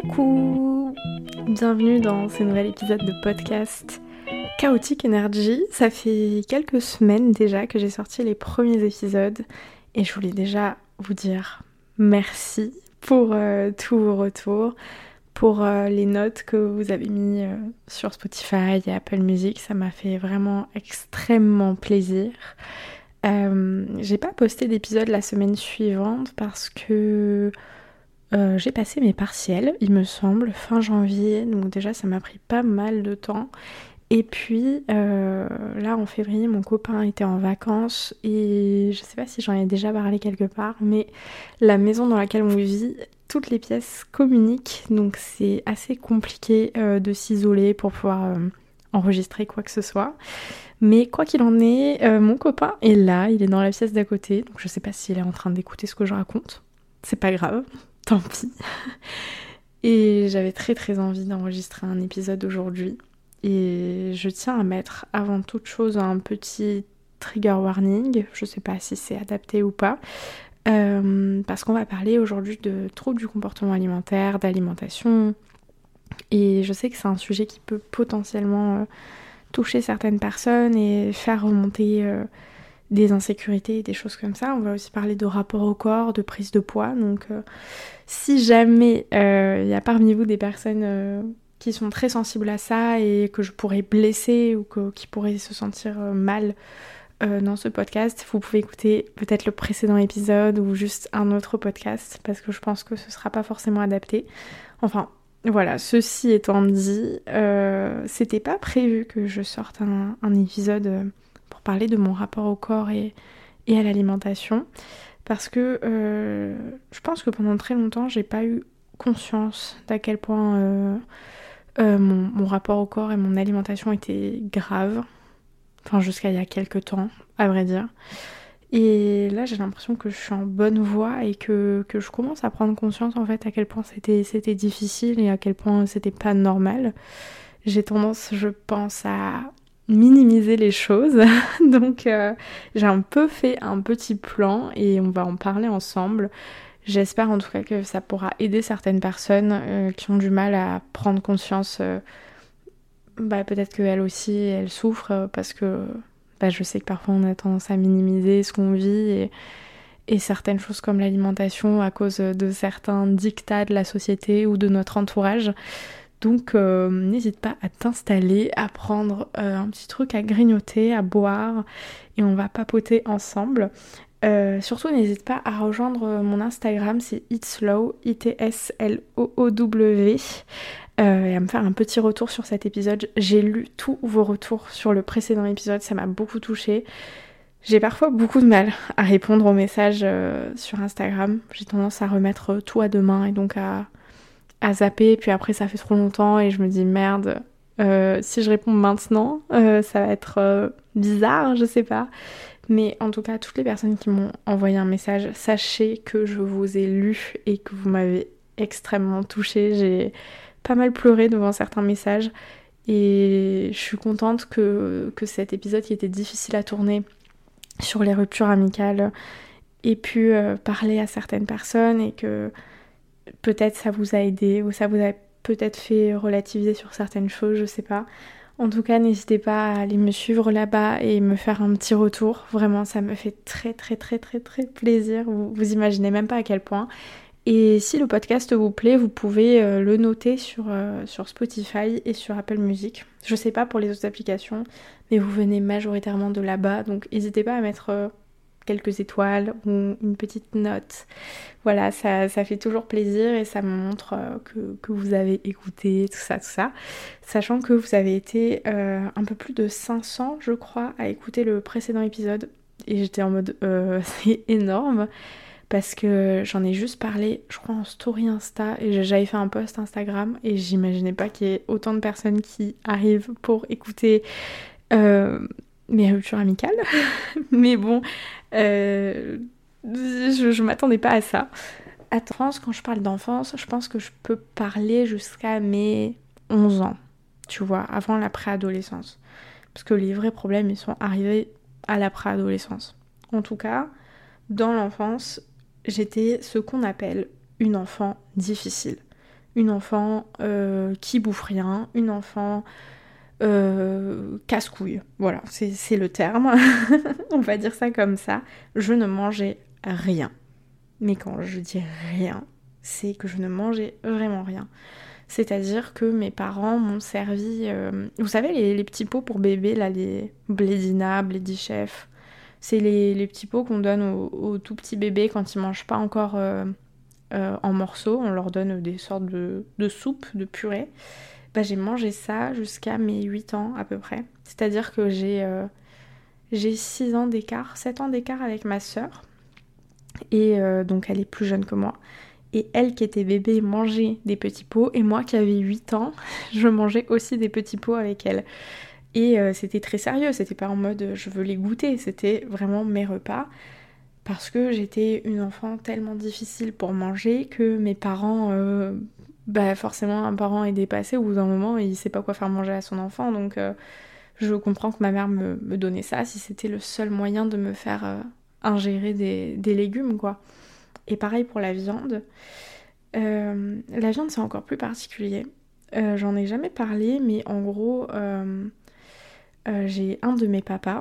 Coucou Bienvenue dans ce nouvel épisode de podcast Chaotic Energy. Ça fait quelques semaines déjà que j'ai sorti les premiers épisodes et je voulais déjà vous dire merci pour euh, tous vos retours, pour euh, les notes que vous avez mis euh, sur Spotify et Apple Music. Ça m'a fait vraiment extrêmement plaisir. j'ai pas posté d'épisode la semaine suivante parce que euh, j'ai passé mes partiels, il me semble, fin janvier, donc déjà ça m'a pris pas mal de temps. Et puis euh, là en février, mon copain était en vacances et je sais pas si j'en ai déjà parlé quelque part, mais la maison dans laquelle on vit, toutes les pièces communiquent, donc c'est assez compliqué euh, de s'isoler pour pouvoir enregistrer quoi que ce soit. Mais quoi qu'il en est, mon copain est là, il est dans la pièce d'à côté, donc je sais pas s'il est en train d'écouter ce que je raconte. C'est pas grave, tant pis. Et j'avais très très envie d'enregistrer un épisode aujourd'hui. Et je tiens à mettre avant toute chose un petit trigger warning. Je sais pas si c'est adapté ou pas. Euh, parce qu'on va parler aujourd'hui de troubles du comportement alimentaire, d'alimentation. Et je sais que c'est un sujet qui peut potentiellement euh, toucher certaines personnes et faire remonter euh, des insécurités, des choses comme ça. On va aussi parler de rapport au corps, de prise de poids. Donc euh, si jamais il euh, y a parmi vous des personnes euh, qui sont très sensibles à ça et que je pourrais blesser ou qui pourraient se sentir mal dans ce podcast, vous pouvez écouter peut-être le précédent épisode ou juste un autre podcast parce que je pense que ce sera pas forcément adapté. Enfin, voilà, ceci étant dit, c'était pas prévu que je sorte un épisode parler de mon rapport au corps et, à l'alimentation. Parce que euh, je pense que pendant très longtemps, j'ai pas eu conscience d'à quel point euh, euh, mon, rapport au corps et mon alimentation étaient graves. Enfin, jusqu'à il y a quelques temps, à vrai dire. Et là, j'ai l'impression que je suis en bonne voie et que, que, je commence à prendre conscience en fait à quel point c'était difficile et à quel point c'était pas normal. J'ai tendance, je pense, à minimiser les choses. Donc euh, j'ai un peu fait un petit plan et on va en parler ensemble. J'espère en tout cas que ça pourra aider certaines personnes euh, qui ont du mal à prendre conscience. Euh, bah, peut-être qu'elles aussi, elles souffrent parce que bah, je sais que parfois on a tendance à minimiser ce qu'on vit et, et certaines choses comme l'alimentation à cause de certains dictats de la société ou de notre entourage. Donc euh, n'hésite pas à t'installer, à prendre euh, un petit truc à grignoter, à boire et on va papoter ensemble. Euh, surtout n'hésite pas à rejoindre mon Instagram, c'est itslow, I-T-S-L-O-O-W, et à me faire un petit retour sur cet épisode. J'ai lu tous vos retours sur le précédent épisode, ça m'a beaucoup touché. J'ai parfois beaucoup de mal à répondre aux messages sur Instagram. J'ai tendance à remettre tout à demain et donc à, à zapper, puis après ça fait trop longtemps et je me dis merde, euh, si je réponds maintenant, euh, ça va être euh, bizarre, je sais pas. Mais en tout cas, toutes les personnes qui m'ont envoyé un message, sachez que je vous ai lu et que vous m'avez extrêmement touché. J'ai pas mal pleuré devant certains messages et je suis contente que, que cet épisode qui était difficile à tourner sur les ruptures amicales ait pu parler à certaines personnes et que peut-être ça vous a aidé ou ça vous a peut-être fait relativiser sur certaines choses, je sais pas. En tout cas, n'hésitez pas à aller me suivre là-bas et me faire un petit retour. Vraiment, ça me fait très très très très très plaisir. Vous, imaginez même pas à quel point. Et si le podcast vous plaît, vous pouvez euh, le noter sur, euh, sur Spotify et sur Apple Music. Je sais pas pour les autres applications, mais vous venez majoritairement de là-bas, donc n'hésitez pas à mettre euh, quelques étoiles ou une petite note. Voilà, ça, fait toujours plaisir et ça me montre euh, que, vous avez écouté, tout ça, tout ça. Sachant que vous avez été euh, un peu plus de 500, je crois, à écouter le précédent épisode. Et j'étais en mode, euh, c'est énorme parce que j'en ai juste parlé, je crois, en story Insta et j'avais fait un post Instagram et j'imaginais pas qu'il y ait autant de personnes qui arrivent pour écouter mes ruptures amicales. Mais bon, euh, je, je m'attendais pas à ça. À France, quand je parle d'enfance, je pense que je peux parler jusqu'à mes 11 ans, tu vois, avant la préadolescence. Parce que les vrais problèmes, ils sont arrivés à la préadolescence. En tout cas, dans l'enfance, j'étais ce qu'on appelle une enfant difficile. une enfant euh, qui bouffe rien, une enfant euh, casse-couille. Voilà, c'est le terme. On va dire ça comme ça. Je ne mangeais rien. Mais quand je dis rien, c'est que je ne mangeais vraiment rien. C'est-à-dire que mes parents m'ont servi, euh, vous savez, les, petits pots pour bébé, là, les Blédina, Chef. C'est les, petits pots qu'on donne aux, tout petits bébés quand ils mangent pas encore euh, en morceaux. On leur donne des sortes de, de de purée. Bah, j'ai mangé ça jusqu'à mes 8 ans à peu près. C'est-à-dire que j'ai j'ai 6 ans d'écart, 7 ans d'écart avec ma sœur. Et donc elle est plus jeune que moi. Et elle qui était bébé mangeait des petits pots et moi qui avais 8 ans, je mangeais aussi des petits pots avec elle. Et euh, c'était très sérieux, c'était pas en mode euh, je veux les goûter, c'était vraiment mes repas. Parce que j'étais une enfant tellement difficile pour manger que mes parents, euh, bah forcément un parent est dépassé bout d'un moment et il sait pas quoi faire manger à son enfant. Donc je comprends que ma mère me, donnait ça si c'était le seul moyen de me faire ingérer des, légumes quoi. Et pareil pour la viande. Euh, la viande, c'est encore plus particulier. Euh, j'en ai jamais parlé, mais en gros, euh, j'ai un de mes papas.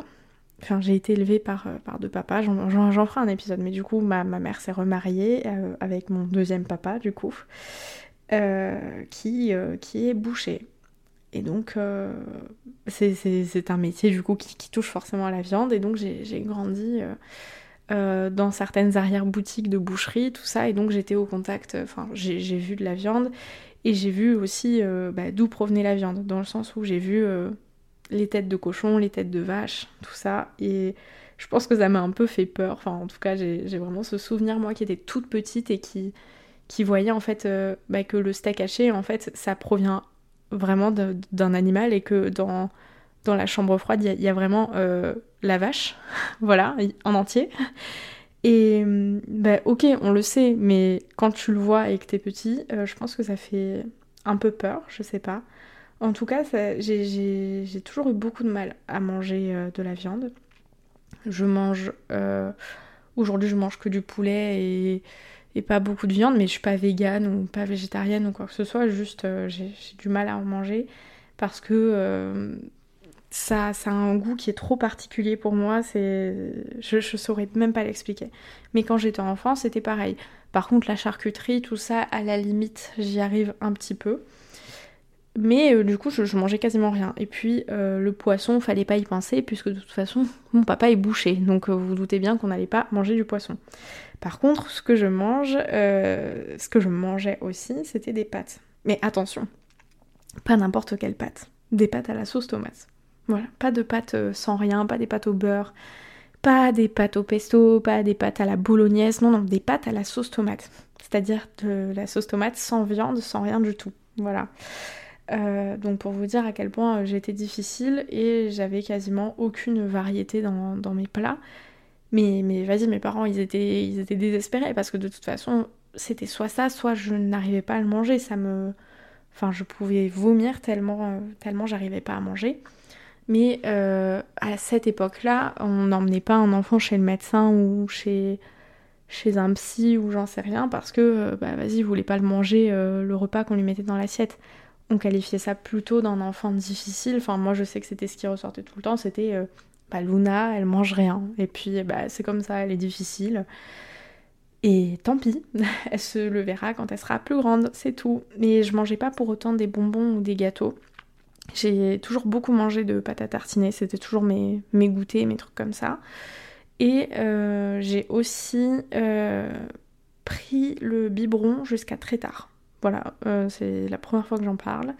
Enfin, j'ai été élevée par, par deux papas. J'en ferai un épisode, mais du coup, ma, mère s'est remariée avec mon deuxième papa, du coup, qui, qui est boucher. Et donc, c'est un métier, du coup, qui, touche forcément à la viande. Et donc, j'ai grandi euh, dans certaines arrière-boutiques de boucherie, tout ça, et donc j'étais au contact, euh, enfin j'ai vu de la viande, et j'ai vu aussi euh, bah, d'où provenait la viande, dans le sens où j'ai vu les têtes de cochon, les têtes de vache, tout ça, et je pense que ça m'a un peu fait peur, enfin en tout cas j'ai vraiment ce souvenir, moi qui était toute petite et qui, qui voyait en fait bah, que le steak haché, en fait, ça provient vraiment d'un animal et que dans dans la chambre froide, il y, a vraiment euh, la vache, voilà, en entier. Et bah, ok, on le sait, mais quand tu le vois et que t'es petit, euh, je pense que ça fait un peu peur, je sais pas. En tout cas, j'ai toujours eu beaucoup de mal à manger euh, de la viande. Je mange. Aujourd'hui, je mange que du poulet et, pas beaucoup de viande, mais je suis pas végane ou pas végétarienne ou quoi que ce soit. Juste, j'ai du mal à en manger parce que ça, ça a un goût qui est trop particulier pour moi, c'est je, je saurais même pas l'expliquer. Mais quand j'étais enfant, c'était pareil. Par contre, la charcuterie, tout ça, à la limite, j'y arrive un petit peu. Mais euh, du coup, je, mangeais quasiment rien. Et puis, euh, le poisson, fallait pas y penser, puisque de toute façon, mon papa est bouché. Donc, euh, vous doutez bien qu'on n'allait pas manger du poisson. Par contre, ce que je mange, ce que je mangeais aussi, c'était des pâtes. Mais attention, pas n'importe quelle pâte. Des pâtes à la sauce tomate. Voilà, pas de pâtes sans rien, pas des pâtes au beurre, pas des pâtes au pesto, pas des pâtes à la bolognaise, non, non, des pâtes à la sauce tomate. C'est-à-dire de la sauce tomate sans viande, sans rien du tout. Voilà. Euh, donc pour vous dire à quel point euh, j'étais difficile et j'avais quasiment aucune variété dans, mes plats. Mais, vas-y, mes parents, ils étaient, désespérés parce que de toute façon, c'était soit ça, soit je n'arrivais pas à le manger. Ça me... Enfin, je pouvais vomir tellement, tellement j'arrivais pas à manger. Mais euh, à cette époque-là, on n'emmenait pas un enfant chez le médecin ou chez, un psy ou j'en sais rien parce que, euh, bah vas-y, vous voulez pas le manger, euh, le repas qu'on lui mettait dans l'assiette. On qualifiait ça plutôt d'un enfant difficile. Enfin, moi, je sais que c'était ce qui ressortait tout le temps. C'était, bah, Luna, elle mange rien. Et puis, bah, c'est comme ça, elle est difficile. Et tant pis, elle se le verra quand elle sera plus grande, c'est tout. Mais je mangeais pas pour autant des bonbons ou des gâteaux. J'ai toujours beaucoup mangé de pâte à tartiner, c'était toujours mes, goûters, mes trucs comme ça. Et euh, j'ai aussi euh, pris le biberon jusqu'à très tard. Voilà, euh, c'est la première fois que j'en parle.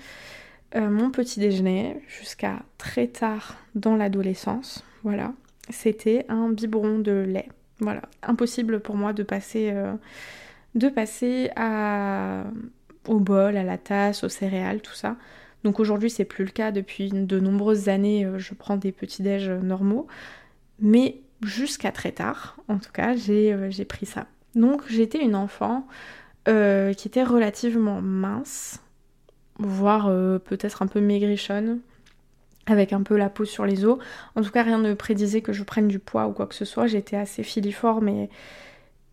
mon petit déjeuner, jusqu'à très tard dans l'adolescence, voilà, c'était un biberon de lait. Voilà, impossible pour moi de passer, de passer au bol, à la tasse, aux céréales, tout ça. Donc aujourd'hui, c'est plus le cas. Depuis de nombreuses années, euh, je prends des petits déj normaux. Mais jusqu'à très tard, en tout cas, j'ai euh, pris ça. Donc j'étais une enfant euh, qui était relativement mince, voire peut-être un peu maigrichonne, avec un peu la peau sur les os. En tout cas, rien ne prédisait que je prenne du poids ou quoi que ce soit. J'étais assez filiforme et,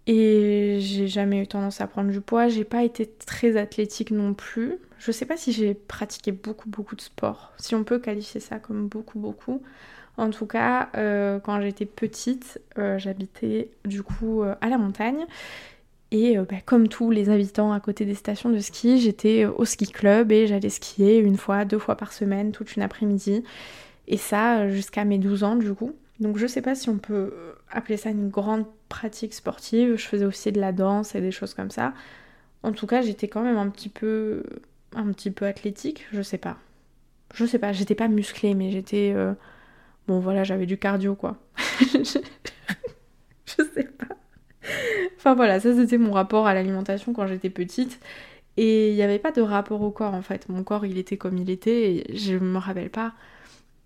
j'ai jamais eu tendance à prendre du poids. J'ai pas été très athlétique non plus. Je sais pas si j'ai pratiqué beaucoup, beaucoup de sport. Si on peut qualifier ça comme beaucoup, beaucoup. En tout cas, euh, quand j'étais petite, euh, j'habitais du coup euh, à la montagne. Et bah, comme tous les habitants à côté des stations de ski, j'étais au ski club et j'allais skier une fois, deux fois par semaine, toute une après-midi. Et ça jusqu'à mes 12 ans du coup. Donc je sais pas si on peut appeler ça une grande pratique sportive. Je faisais aussi de la danse et des choses comme ça. En tout cas, j'étais quand même un petit peu un petit peu athlétique, je sais pas. Je sais pas, j'étais pas musclée mais j'étais Bon voilà, j'avais du cardio quoi. je... sais. Enfin voilà, ça c'était mon rapport à l'alimentation quand j'étais petite. Et il n'y avait pas de rapport au corps en fait. Mon corps il était comme il était et je me rappelle pas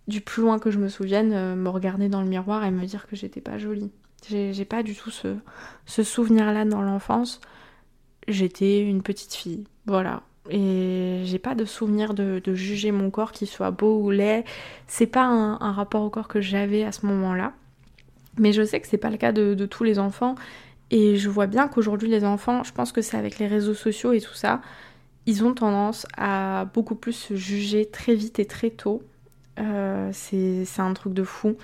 du plus loin que je me souvienne euh, me regarder dans le miroir et me dire que j'étais pas jolie. J'ai pas du tout ce, ce souvenir là dans l'enfance. J'étais une petite fille. Voilà. Et j'ai pas de souvenir de, juger mon corps, qu'il soit beau ou laid. C'est pas un, rapport au corps que j'avais à ce moment-là. Mais je sais que c'est pas le cas de, tous les enfants. Et je vois bien qu'aujourd'hui, les enfants, je pense que c'est avec les réseaux sociaux et tout ça, ils ont tendance à beaucoup plus se juger très vite et très tôt. Euh, c'est un truc de fou.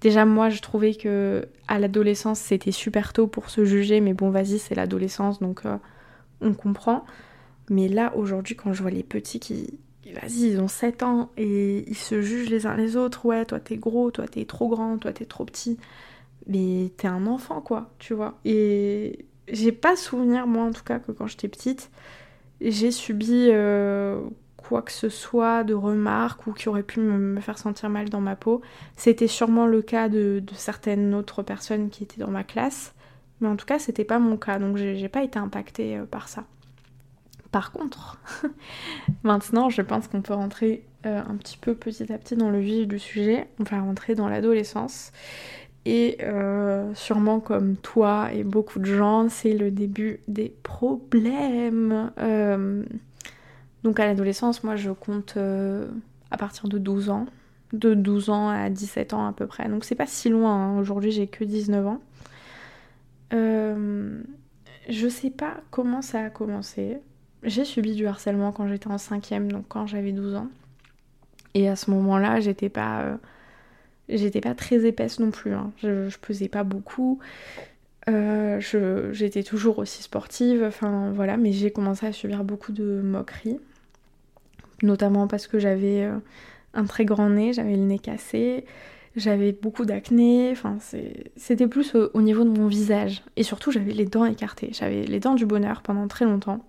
Déjà, moi, je trouvais que à l'adolescence, c'était super tôt pour se juger, mais bon, vas-y, c'est l'adolescence, donc euh, on comprend. Mais là, aujourd'hui, quand je vois les petits qui, vas-y, ils ont 7 ans et ils se jugent les uns les autres. Ouais, toi t'es gros, toi t'es trop grand, toi t'es trop petit. Mais t'es un enfant, quoi, tu vois. Et j'ai pas souvenir, moi en tout cas, que quand j'étais petite, j'ai subi euh, quoi que ce soit de remarques ou qui aurait pu me faire sentir mal dans ma peau. C'était sûrement le cas de, certaines autres personnes qui étaient dans ma classe. Mais en tout cas, c'était pas mon cas, donc j'ai pas été impactée euh, par ça. Par contre, maintenant, je pense qu'on peut rentrer euh, un petit peu petit à petit dans le vif du sujet. On va rentrer dans l'adolescence. Et euh, sûrement comme toi et beaucoup de gens, c'est le début des problèmes. Euh, donc à l'adolescence, moi je compte à partir de 12 ans. De 12 ans à 17 ans à peu près. Donc c'est pas si loin. Hein. Aujourd'hui j'ai que 19 ans. je sais pas comment ça a commencé j'ai subi du harcèlement quand j'étais en cinquième, donc quand j'avais 12 ans. Et à ce moment-là, j'étais pas, euh, j'étais pas très épaisse non plus. Hein. Je, pesais pas beaucoup. Euh, j'étais toujours aussi sportive. Enfin voilà, mais j'ai commencé à subir beaucoup de moqueries, notamment parce que j'avais euh, un très grand nez, j'avais le nez cassé. J'avais beaucoup d'acné, c'était plus au niveau de mon visage. Et surtout j'avais les dents écartées. J'avais les dents du bonheur pendant très longtemps.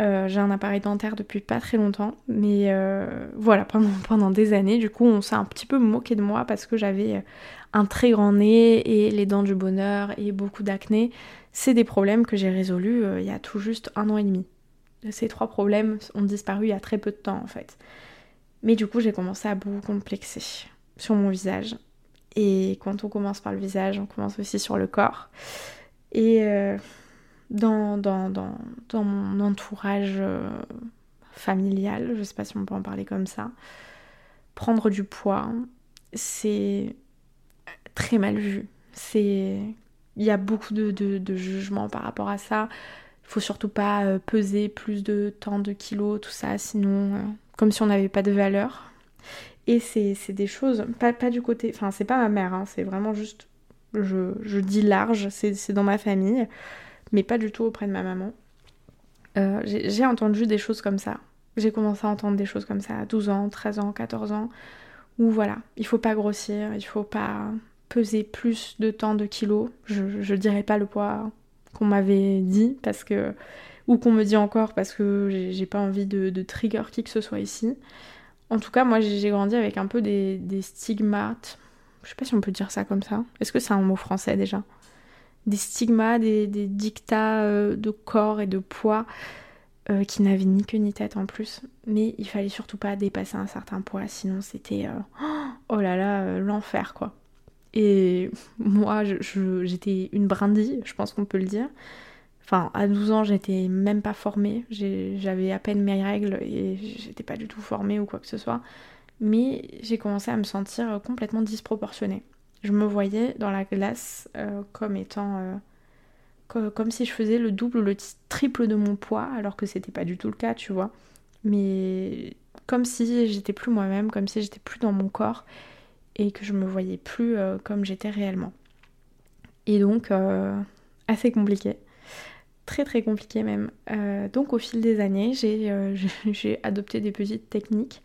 Euh, j'ai un appareil dentaire depuis pas très longtemps, mais euh, voilà, pendant, des années, du coup, on s'est un petit peu moqué de moi parce que j'avais euh, un très grand nez et les dents du bonheur et beaucoup d'acné. C'est des problèmes que j'ai résolus il y a tout juste un an et demi. Ces trois problèmes ont disparu il y a très peu de temps en fait. Mais du coup, j'ai commencé à beaucoup complexer sur mon visage. Et quand on commence par le visage, on commence aussi sur le corps. Et dans, dans, dans, mon entourage euh, familial, je sais pas si on peut en parler comme ça, prendre du poids, c'est très mal vu. C'est il y a beaucoup de, de, jugements par rapport à ça. Il faut surtout pas euh, peser plus de tant de kilos, tout ça, sinon, euh, comme si on n'avait pas de valeur. Et c'est des choses, pas, pas du côté, enfin, c'est pas ma mère, hein, c'est vraiment juste, je, je dis large, c'est dans ma famille mais pas du tout auprès de ma maman. Euh, j'ai entendu des choses comme ça. J'ai commencé à entendre des choses comme ça à 12 ans, 13 ans, 14 ans, où voilà, il faut pas grossir, il faut pas peser plus de temps de kilos. Je, je dirais pas le poids qu'on m'avait dit parce que ou qu'on me dit encore parce que j'ai pas envie de, trigger qui que ce soit ici. En tout cas, moi j'ai grandi avec un peu des, des stigmates. Je sais pas si on peut dire ça comme ça. Est-ce que c'est un mot français déjà? Des stigmas, des, dictats euh, de corps et de poids euh, qui n'avaient ni queue ni tête en plus. Mais il fallait surtout pas dépasser un certain poids, sinon c'était euh, oh là là, l'enfer quoi. Et moi, j'étais une brindille, je pense qu'on peut le dire. Enfin, à 12 ans, j'étais même pas formée. J'avais à peine mes règles et j'étais pas du tout formée ou quoi que ce soit. Mais j'ai commencé à me sentir complètement disproportionnée je me voyais dans la glace euh, comme étant euh, comme si je faisais le double ou le triple de mon poids, alors que c'était pas du tout le cas, tu vois. Mais comme si j'étais plus moi-même, comme si j'étais plus dans mon corps et que je me voyais plus euh, comme j'étais réellement. Et donc, assez compliqué. Très très compliqué même. Donc au fil des années, j'ai adopté des petites techniques,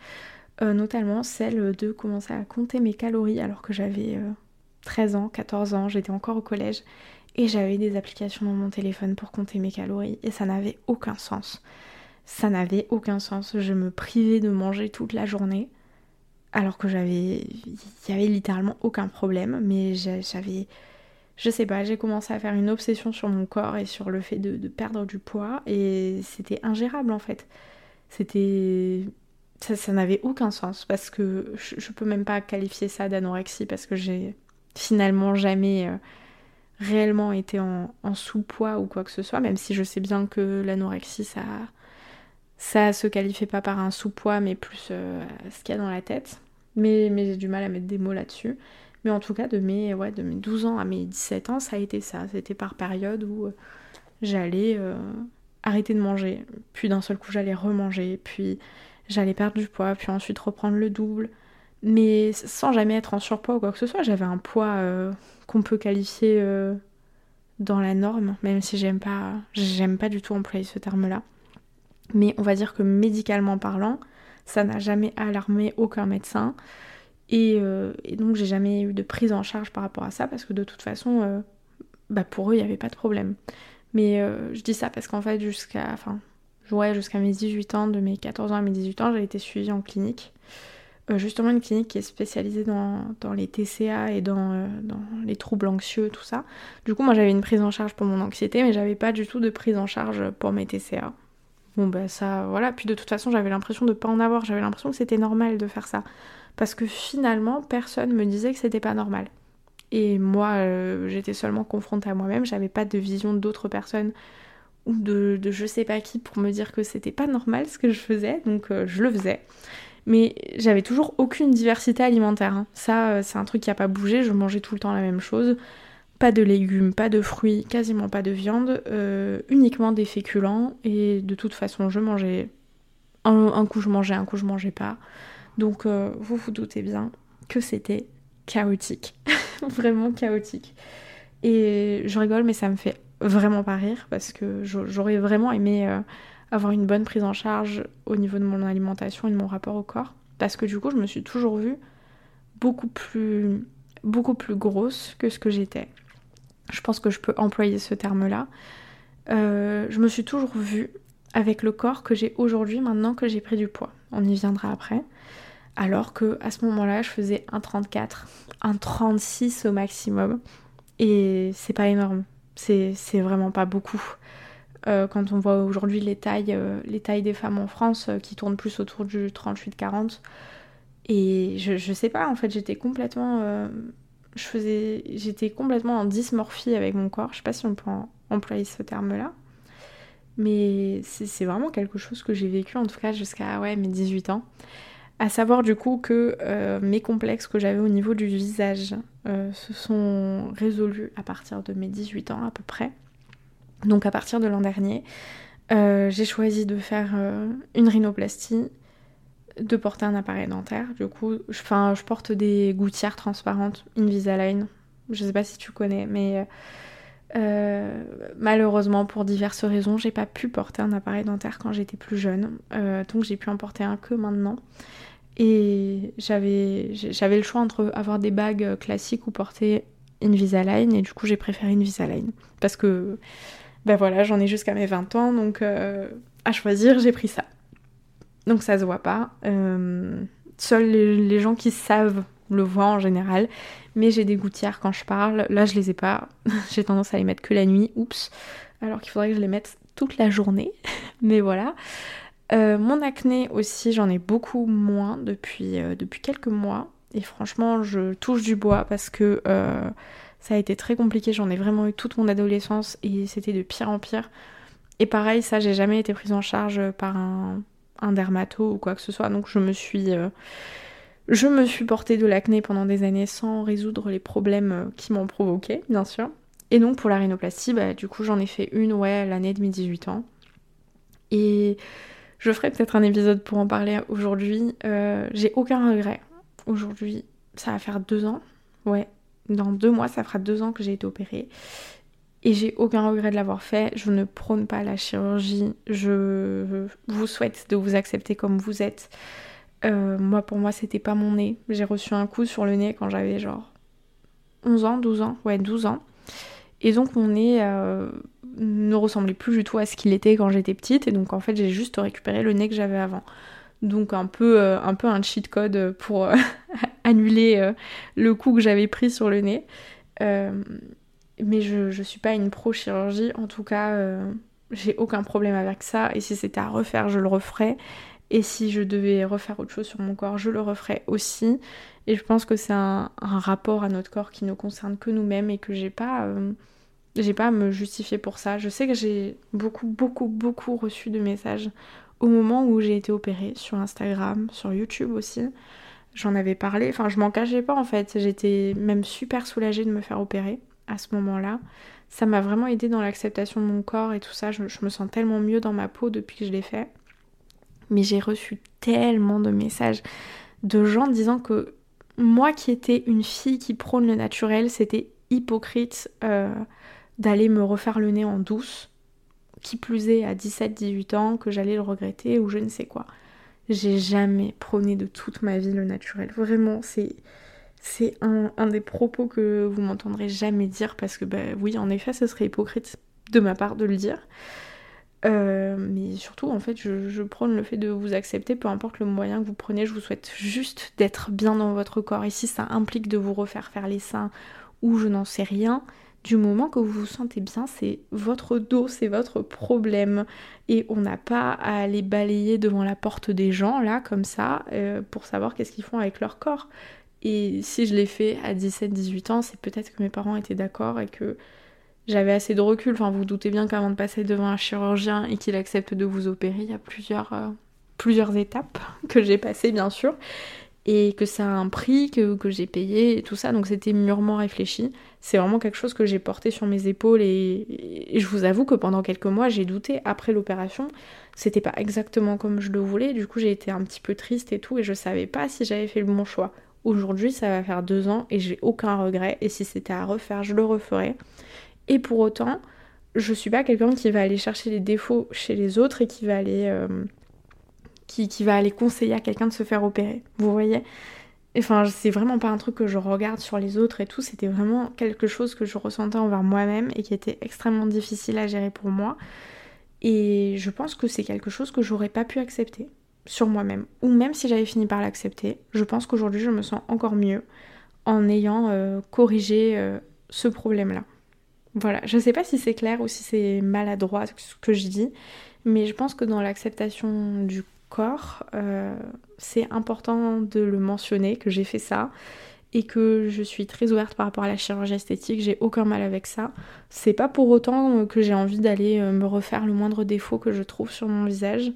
notamment celle de commencer à compter mes calories alors que j'avais 13 ans, 14 ans, j'étais encore au collège et j'avais des applications dans mon téléphone pour compter mes calories et ça n'avait aucun sens. Ça n'avait aucun sens. Je me privais de manger toute la journée alors que j'avais. Il y avait littéralement aucun problème, mais j'avais. Je sais pas, j'ai commencé à faire une obsession sur mon corps et sur le fait de, perdre du poids et c'était ingérable en fait. C'était. Ça, n'avait aucun sens parce que je, je, peux même pas qualifier ça d'anorexie parce que j'ai finalement jamais. Euh, réellement été en, sous-poids ou quoi que ce soit, même si je sais bien que l'anorexie, ça, ça se qualifie pas par un sous-poids, mais plus euh, ce qu'il y a dans la tête. Mais, j'ai du mal à mettre des mots là-dessus. Mais en tout cas, de mes, ouais, de mes 12 ans à mes 17 ans, ça a été ça. C'était par période où euh, j'allais arrêter de manger. Puis d'un seul coup, j'allais remanger. Puis j'allais perdre du poids. Puis ensuite reprendre le double. Mais sans jamais être en surpoids ou quoi que ce soit. J'avais un poids qu'on peut qualifier euh, dans la norme, même si j'aime pas, pas du tout employer ce terme-là. Mais on va dire que médicalement parlant, ça n'a jamais alarmé aucun médecin. Et, euh, donc j'ai jamais eu de prise en charge par rapport à ça parce que de toute façon, euh, bah pour eux, il n'y avait pas de problème. Mais je dis ça parce qu'en fait, jusqu'à enfin, jusqu'à mes 18 ans, de mes 14 ans à mes 18 ans, j'ai été suivie en clinique. Euh, justement une clinique qui est spécialisée dans, les TCA et euh, dans, les troubles anxieux, tout ça. Du coup, moi j'avais une prise en charge pour mon anxiété, mais j'avais pas du tout de prise en charge pour mes TCA. Bon, bah ça, voilà. Puis de toute façon, j'avais l'impression de pas en avoir. J'avais l'impression que c'était normal de faire ça. Parce que finalement, personne me disait que c'était pas normal. Et moi, euh, j'étais seulement confrontée à moi-même. J'avais pas de vision d'autres personnes ou de, je sais pas qui pour me dire que c'était pas normal ce que je faisais. Donc je le faisais. Mais j'avais toujours aucune diversité alimentaire. Hein. Ça, euh, c'est un truc qui n'a pas bougé. Je mangeais tout le temps la même chose. Pas de légumes, pas de fruits, quasiment pas de viande, euh, uniquement des féculents. Et de toute façon, je mangeais. Un, coup, je mangeais, un coup, je mangeais pas. Donc, euh, vous vous doutez bien que c'était chaotique. vraiment chaotique. Et je rigole, mais ça me fait vraiment pas rire parce que j'aurais vraiment aimé avoir une bonne prise en charge au niveau de mon alimentation et de mon rapport au corps. Parce que du coup, je me suis toujours vue beaucoup plus, grosse que ce que j'étais. Je pense que je peux employer ce terme-là. Euh, je me suis toujours vue avec le corps que j'ai aujourd'hui maintenant que j'ai pris du poids. On y viendra après. Alors que à ce moment-là, je faisais un 34, un 36 au maximum. Et c'est pas énorme. C'est vraiment pas beaucoup. Euh, quand on voit aujourd'hui les tailles, euh, les tailles des femmes en France euh, qui tournent plus autour du 38-40. Et je, sais pas, en fait, j'étais complètement. je faisais. J'étais complètement en dysmorphie avec mon corps. Je sais pas si on peut employer ce terme-là. Mais c'est vraiment quelque chose que j'ai vécu, en tout cas, jusqu'à ouais, mes 18 ans. À savoir du coup que mes complexes que j'avais au niveau du visage se sont résolus à partir de mes 18 ans à peu près. Donc à partir de l'an dernier, euh, j'ai choisi de faire euh, une rhinoplastie, de porter un appareil dentaire. Du coup, je, je porte des gouttières transparentes Invisalign. Je sais pas si tu connais, mais euh, malheureusement, pour diverses raisons, j'ai pas pu porter un appareil dentaire quand j'étais plus jeune. donc j'ai pu en porter un que maintenant. Et j'avais le choix entre avoir des bagues classiques ou porter Invisalign. Et du coup, j'ai préféré Invisalign. Parce que ben voilà, j'en ai jusqu'à mes 20 ans, donc euh, à choisir, j'ai pris ça. Donc ça se voit pas. Euh, seuls les, gens qui savent le voient en général. Mais j'ai des gouttières quand je parle. Là, je les ai pas. j'ai tendance à les mettre que la nuit. Oups. Alors qu'il faudrait que je les mette toute la journée. mais voilà. Euh, mon acné aussi, j'en ai beaucoup moins depuis, depuis quelques mois. Et franchement, je touche du bois parce que ça a été très compliqué, j'en ai vraiment eu toute mon adolescence et c'était de pire en pire. Et pareil, ça, j'ai jamais été prise en charge par un, un dermato ou quoi que ce soit, donc je me suis. Euh, je me suis portée de l'acné pendant des années sans résoudre les problèmes euh, qui m'ont provoqué, bien sûr. Et donc pour la rhinoplastie, bah, du coup j'en ai fait une, ouais, l'année de mes 18 ans. Et je ferai peut-être un épisode pour en parler aujourd'hui. Euh, j'ai aucun regret. Aujourd'hui, ça va faire deux ans. Ouais, dans deux mois, ça fera deux ans que j'ai été opérée. Et j'ai aucun regret de l'avoir fait. Je ne prône pas la chirurgie. Je vous souhaite de vous accepter comme vous êtes. Euh, moi, pour moi, c'était pas mon nez. J'ai reçu un coup sur le nez quand j'avais genre 11 ans, 12 ans. Ouais, 12 ans. Et donc, mon nez euh, ne ressemblait plus du tout à ce qu'il était quand j'étais petite. Et donc, en fait, j'ai juste récupéré le nez que j'avais avant. Donc, un peu, euh, un, peu un cheat code pour annuler le coup que j'avais pris sur le nez mais je, je suis pas une pro-chirurgie, en tout cas, euh, j'ai aucun problème avec ça. Et si c'était à refaire, je le referais. Et si je devais refaire autre chose sur mon corps, je le referais aussi. Et je pense que c'est un, rapport à notre corps qui ne concerne que nous-mêmes et que j'ai pas, euh, j'ai pas à me justifier pour ça. Je sais que j'ai beaucoup, beaucoup, beaucoup reçu de messages au moment où j'ai été opérée sur Instagram, sur YouTube aussi. J'en avais parlé, enfin je m'en cachais pas en fait. J'étais même super soulagée de me faire opérer à ce moment-là. Ça m'a vraiment aidé dans l'acceptation de mon corps et tout ça. Je, me sens tellement mieux dans ma peau depuis que je l'ai fait. Mais j'ai reçu tellement de messages de gens disant que moi qui étais une fille qui prône le naturel, c'était hypocrite euh, d'aller me refaire le nez en douce. Qui plus est à 17-18 ans, que j'allais le regretter ou je ne sais quoi. J'ai jamais prôné de toute ma vie le naturel. Vraiment, c'est un, des propos que vous m'entendrez jamais dire parce que, bah oui, en effet, ce serait hypocrite de ma part de le dire. Euh, mais surtout, en fait, je, prône le fait de vous accepter, peu importe le moyen que vous prenez. Je vous souhaite juste d'être bien dans votre corps. Et si ça implique de vous refaire faire les seins ou je n'en sais rien, du moment que vous vous sentez bien, c'est votre dos, c'est votre problème. Et on n'a pas à aller balayer devant la porte des gens, là, comme ça, euh, pour savoir qu'est-ce qu'ils font avec leur corps. Et si je l'ai fait à 17-18 ans, c'est peut-être que mes parents étaient d'accord et que j'avais assez de recul. Enfin, vous, doutez bien qu'avant de passer devant un chirurgien et qu'il accepte de vous opérer, il y a plusieurs, euh, plusieurs étapes que j'ai passées, bien sûr. Et que ça a un prix que, j'ai payé et tout ça. Donc c'était mûrement réfléchi. C'est vraiment quelque chose que j'ai porté sur mes épaules. Et, et je vous avoue que pendant quelques mois, j'ai douté après l'opération. C'était pas exactement comme je le voulais. Du coup, j'ai été un petit peu triste et tout. Et je savais pas si j'avais fait le bon choix. Aujourd'hui, ça va faire deux ans et j'ai aucun regret. Et si c'était à refaire, je le referais. Et pour autant, je suis pas quelqu'un qui va aller chercher les défauts chez les autres et qui va aller, euh, qui, va aller conseiller à quelqu'un de se faire opérer. Vous voyez? Enfin, c'est vraiment pas un truc que je regarde sur les autres et tout. C'était vraiment quelque chose que je ressentais envers moi-même et qui était extrêmement difficile à gérer pour moi. Et je pense que c'est quelque chose que j'aurais pas pu accepter sur moi-même. Ou même si j'avais fini par l'accepter, je pense qu'aujourd'hui je me sens encore mieux en ayant euh, corrigé euh, ce problème-là. Voilà, je sais pas si c'est clair ou si c'est maladroit ce que je dis, mais je pense que dans l'acceptation du euh, c'est important de le mentionner, que j'ai fait ça et que je suis très ouverte par rapport à la chirurgie esthétique, j'ai aucun mal avec ça. C'est pas pour autant que j'ai envie d'aller me refaire le moindre défaut que je trouve sur mon visage.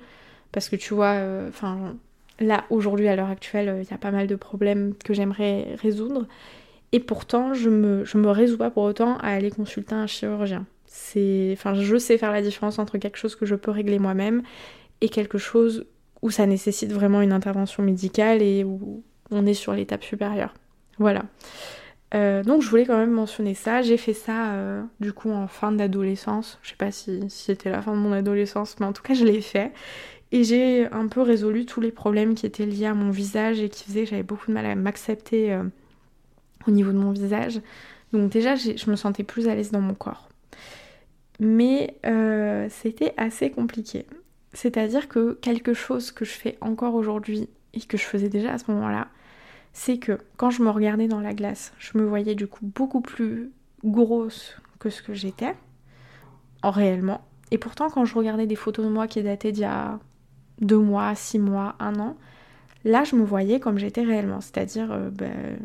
Parce que tu vois, euh, enfin, là, aujourd'hui, à l'heure actuelle, il y a pas mal de problèmes que j'aimerais résoudre. Et pourtant, je me, je me résous pas pour autant à aller consulter un chirurgien. C'est, enfin, je sais faire la différence entre quelque chose que je peux régler moi-même et quelque chose où ça nécessite vraiment une intervention médicale et où on est sur l'étape supérieure. Voilà. Euh, donc je voulais quand même mentionner ça. J'ai fait ça euh, du coup en fin d'adolescence. Je sais pas si, c'était la fin de mon adolescence, mais en tout cas je l'ai fait. Et j'ai un peu résolu tous les problèmes qui étaient liés à mon visage et qui faisaient que j'avais beaucoup de mal à m'accepter euh, au niveau de mon visage. Donc déjà, je me sentais plus à l'aise dans mon corps. Mais c'était assez compliqué. C'est-à-dire que quelque chose que je fais encore aujourd'hui et que je faisais déjà à ce moment-là, c'est que quand je me regardais dans la glace, je me voyais du coup beaucoup plus grosse que ce que j'étais, en réellement. Et pourtant, quand je regardais des photos de moi qui dataient d'il y a deux mois, six mois, un an, là je me voyais comme j'étais réellement, c'est-à-dire euh, ben,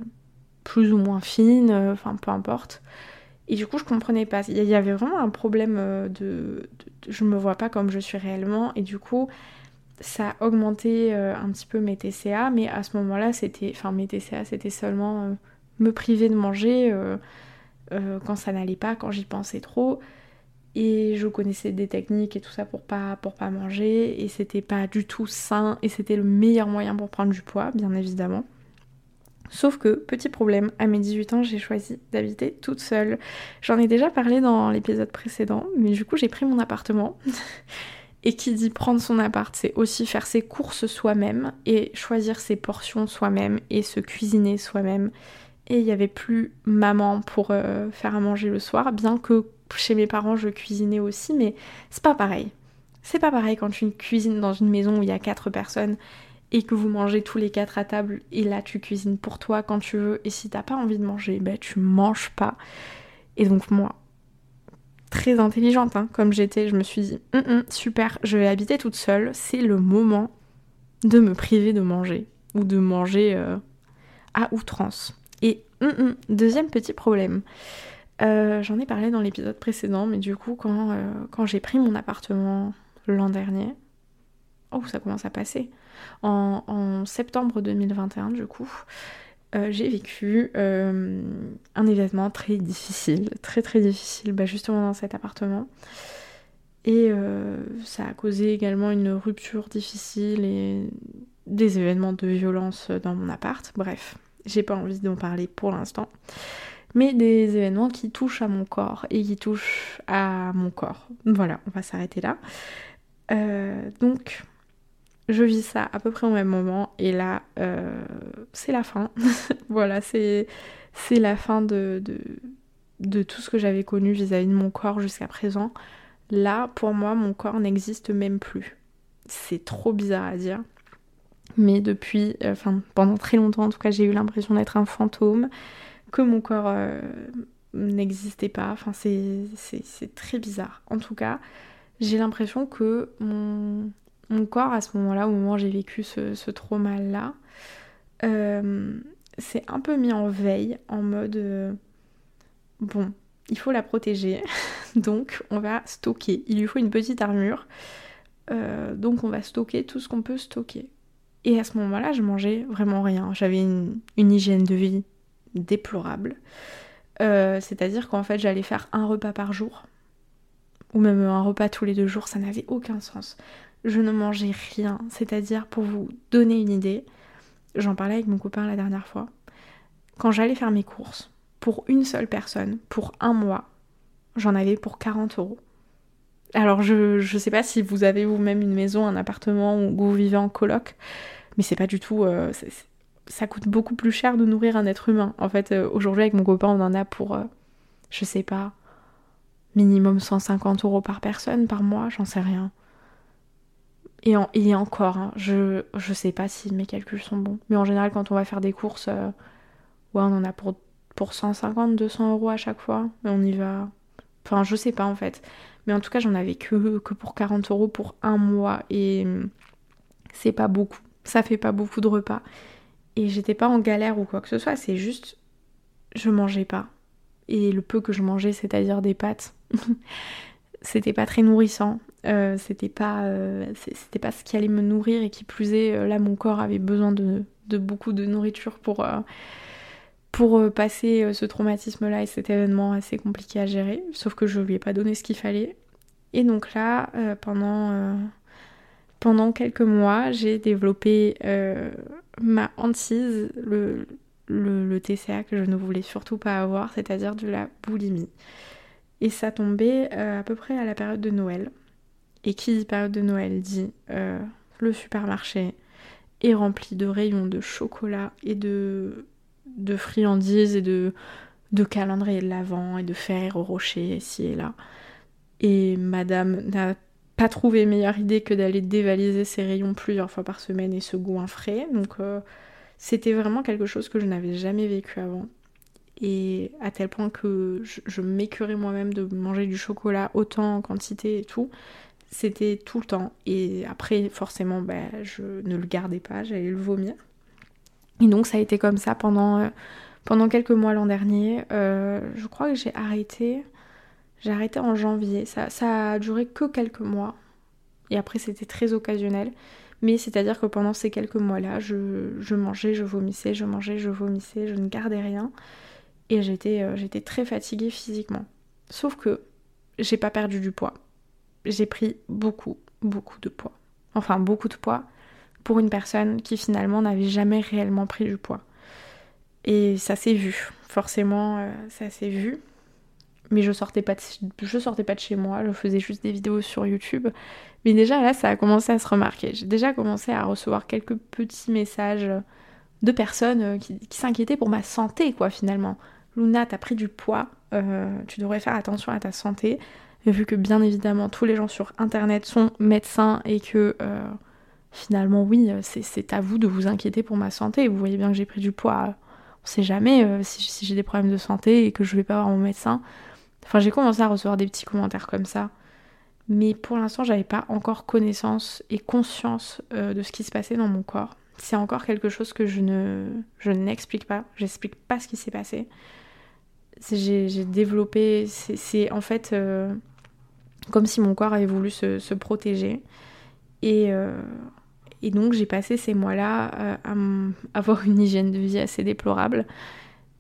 plus ou moins fine, euh, enfin peu importe. Et du coup je comprenais pas, il y avait vraiment un problème euh, de, je me vois pas comme je suis réellement et du coup ça a augmenté un petit peu mes TCA, mais à ce moment-là c'était, enfin mes TCA c'était seulement me priver de manger euh, quand ça n'allait pas, quand j'y pensais trop. Et je connaissais des techniques et tout ça pour pas, pour pas manger. Et c'était pas du tout sain. Et c'était le meilleur moyen pour prendre du poids, bien évidemment. Sauf que, petit problème, à mes 18 ans, j'ai choisi d'habiter toute seule. J'en ai déjà parlé dans l'épisode précédent, mais du coup, j'ai pris mon appartement. et qui dit prendre son appart, c'est aussi faire ses courses soi-même et choisir ses portions soi-même et se cuisiner soi-même. Et il n'y avait plus maman pour euh, faire à manger le soir, bien que chez mes parents je cuisinais aussi, mais c'est pas pareil. C'est pas pareil quand tu cuisines dans une maison où il y a quatre personnes et que vous mangez tous les quatre à table et là tu cuisines pour toi quand tu veux et si t'as pas envie de manger, ben tu manges pas. Et donc moi, très intelligente hein, comme j'étais, je me suis dit hum, hum, super, je vais habiter toute seule, c'est le moment de me priver de manger ou de manger euh, à outrance. Et hum, deuxième petit problème. Euh, j'en ai parlé dans l'épisode précédent, mais du coup, quand, euh, quand j'ai pris mon appartement l'an dernier, oh, ça commence à passer. En, septembre 2021, du coup, euh, j'ai vécu euh, un événement très difficile, très très difficile, bah, justement dans cet appartement. Et euh, ça a causé également une rupture difficile et des événements de violence dans mon appart. Bref, j'ai pas envie d'en parler pour l'instant. Mais des événements qui touchent à mon corps et qui touchent à mon corps. Voilà, on va s'arrêter là. donc, je vis ça à peu près au même moment et là euh, c'est la fin. voilà, c'est la fin de, de, tout ce que j'avais connu vis-à-vis de mon corps jusqu'à présent. Là, pour moi, mon corps n'existe même plus. C'est trop bizarre à dire. Mais depuis, euh, enfin pendant très longtemps en tout cas, j'ai eu l'impression d'être un fantôme, que mon corps euh, n'existait pas. Enfin, c'est très bizarre. En tout cas, j'ai l'impression que mon, mon corps à ce moment-là, au moment où j'ai vécu ce, ce trauma-là, euh, c'est un peu mis en veille, en mode euh, bon, il faut la protéger, donc on va stocker. Il lui faut une petite armure, euh, donc on va stocker tout ce qu'on peut stocker. Et à ce moment-là, je mangeais vraiment rien. J'avais une, hygiène de vie déplorable. C'est-à-dire qu'en fait, j'allais faire un repas par jour, ou même un repas tous les deux jours, ça n'avait aucun sens je ne mangeais rien. C'est-à-dire, pour vous donner une idée, j'en parlais avec mon copain la dernière fois, quand j'allais faire mes courses, pour une seule personne, pour un mois, j'en avais pour 40 euros. Alors je, je sais pas si vous avez vous-même une maison, un appartement ou vous vivez en coloc, mais c'est pas du tout... Euh, ça coûte beaucoup plus cher de nourrir un être humain. En fait, euh, aujourd'hui avec mon copain, on en a pour, euh, je sais pas, minimum 150 euros par personne par mois, j'en sais rien. Et, encore, hein, je, je sais pas si mes calculs sont bons. Mais en général, quand on va faire des courses, euh, on en a pour, pour 150, 200 euros à chaque fois. Mais on y va. Enfin, je sais pas en fait. Mais en tout cas, j'en avais que, que pour 40 euros pour un mois. Et hum, c'est pas beaucoup. Ça fait pas beaucoup de repas. Et j'étais pas en galère ou quoi que ce soit. C'est juste, je mangeais pas. Et le peu que je mangeais, c'est-à-dire des pâtes, c'était pas très nourrissant. Euh, c'était pas euh, c'était pas ce qui allait me nourrir et qui plus est euh, là mon corps avait besoin de, beaucoup de nourriture pour pour passer ce traumatisme là et cet événement assez compliqué à gérer. Sauf que je lui ai pas donné ce qu'il fallait. Et donc là pendant pendant quelques mois j'ai développé ma hantise le, le TCA que je ne voulais surtout pas avoir c'est-à-dire de la boulimie. Et ça tombait à peu près à la période de Noël et qui dit période de Noël dit euh, le supermarché est rempli de rayons de chocolat et de, friandises et de, de calendriers de l'Avent et de fer au rocher ici et là. Et madame n'a pas trouvé meilleure idée que d'aller dévaliser ces rayons plusieurs fois par semaine et goût frais. Donc euh, c'était vraiment quelque chose que je n'avais jamais vécu avant. Et à tel point que je, je m'écurais moi-même de manger du chocolat autant en quantité et tout. C'était tout le temps. Et après, forcément, bah, je ne le gardais pas, j'allais le vomir. Et donc ça a été comme ça pendant, euh, pendant quelques mois l'an dernier. Euh, je crois que j'ai arrêté. J'ai arrêté en janvier. Ça, ça a duré que quelques mois. Et après c'était très occasionnel. Mais c'est-à-dire que pendant ces quelques mois-là, je, je, mangeais, je vomissais, je mangeais, je vomissais, je ne gardais rien. et j'étais j'étais très fatiguée physiquement. Sauf que j'ai pas perdu du poids. J'ai pris beaucoup, beaucoup de poids. Enfin, beaucoup de poids pour une personne qui finalement n'avait jamais réellement pris du poids. Et ça s'est vu, forcément, euh, ça s'est vu. Mais je sortais pas de, sortais pas de chez moi, je faisais juste des vidéos sur YouTube. Mais déjà là, ça a commencé à se remarquer. J'ai déjà commencé à recevoir quelques petits messages de personnes euh, qui, s'inquiétaient pour ma santé, quoi, finalement. Luna, t'as pris du poids, euh, tu devrais faire attention à ta santé. Vu que bien évidemment tous les gens sur internet sont médecins et que finalement oui, c'est à vous de vous inquiéter pour ma santé. Vous voyez bien que j'ai pris du poids on sait jamais euh, si, j'ai des problèmes de santé et que je vais pas voir mon médecin. Enfin, j'ai commencé à recevoir des petits commentaires comme ça. Mais pour l'instant, j'avais pas encore connaissance et conscience euh, de ce qui se passait dans mon corps. C'est encore quelque chose que je ne je n'explique pas. J'explique pas ce qui s'est passé. J'ai développé. C'est en fait euh, comme si mon corps avait voulu se, protéger. Et, et donc j'ai passé ces mois-là euh, à avoir une hygiène de vie assez déplorable.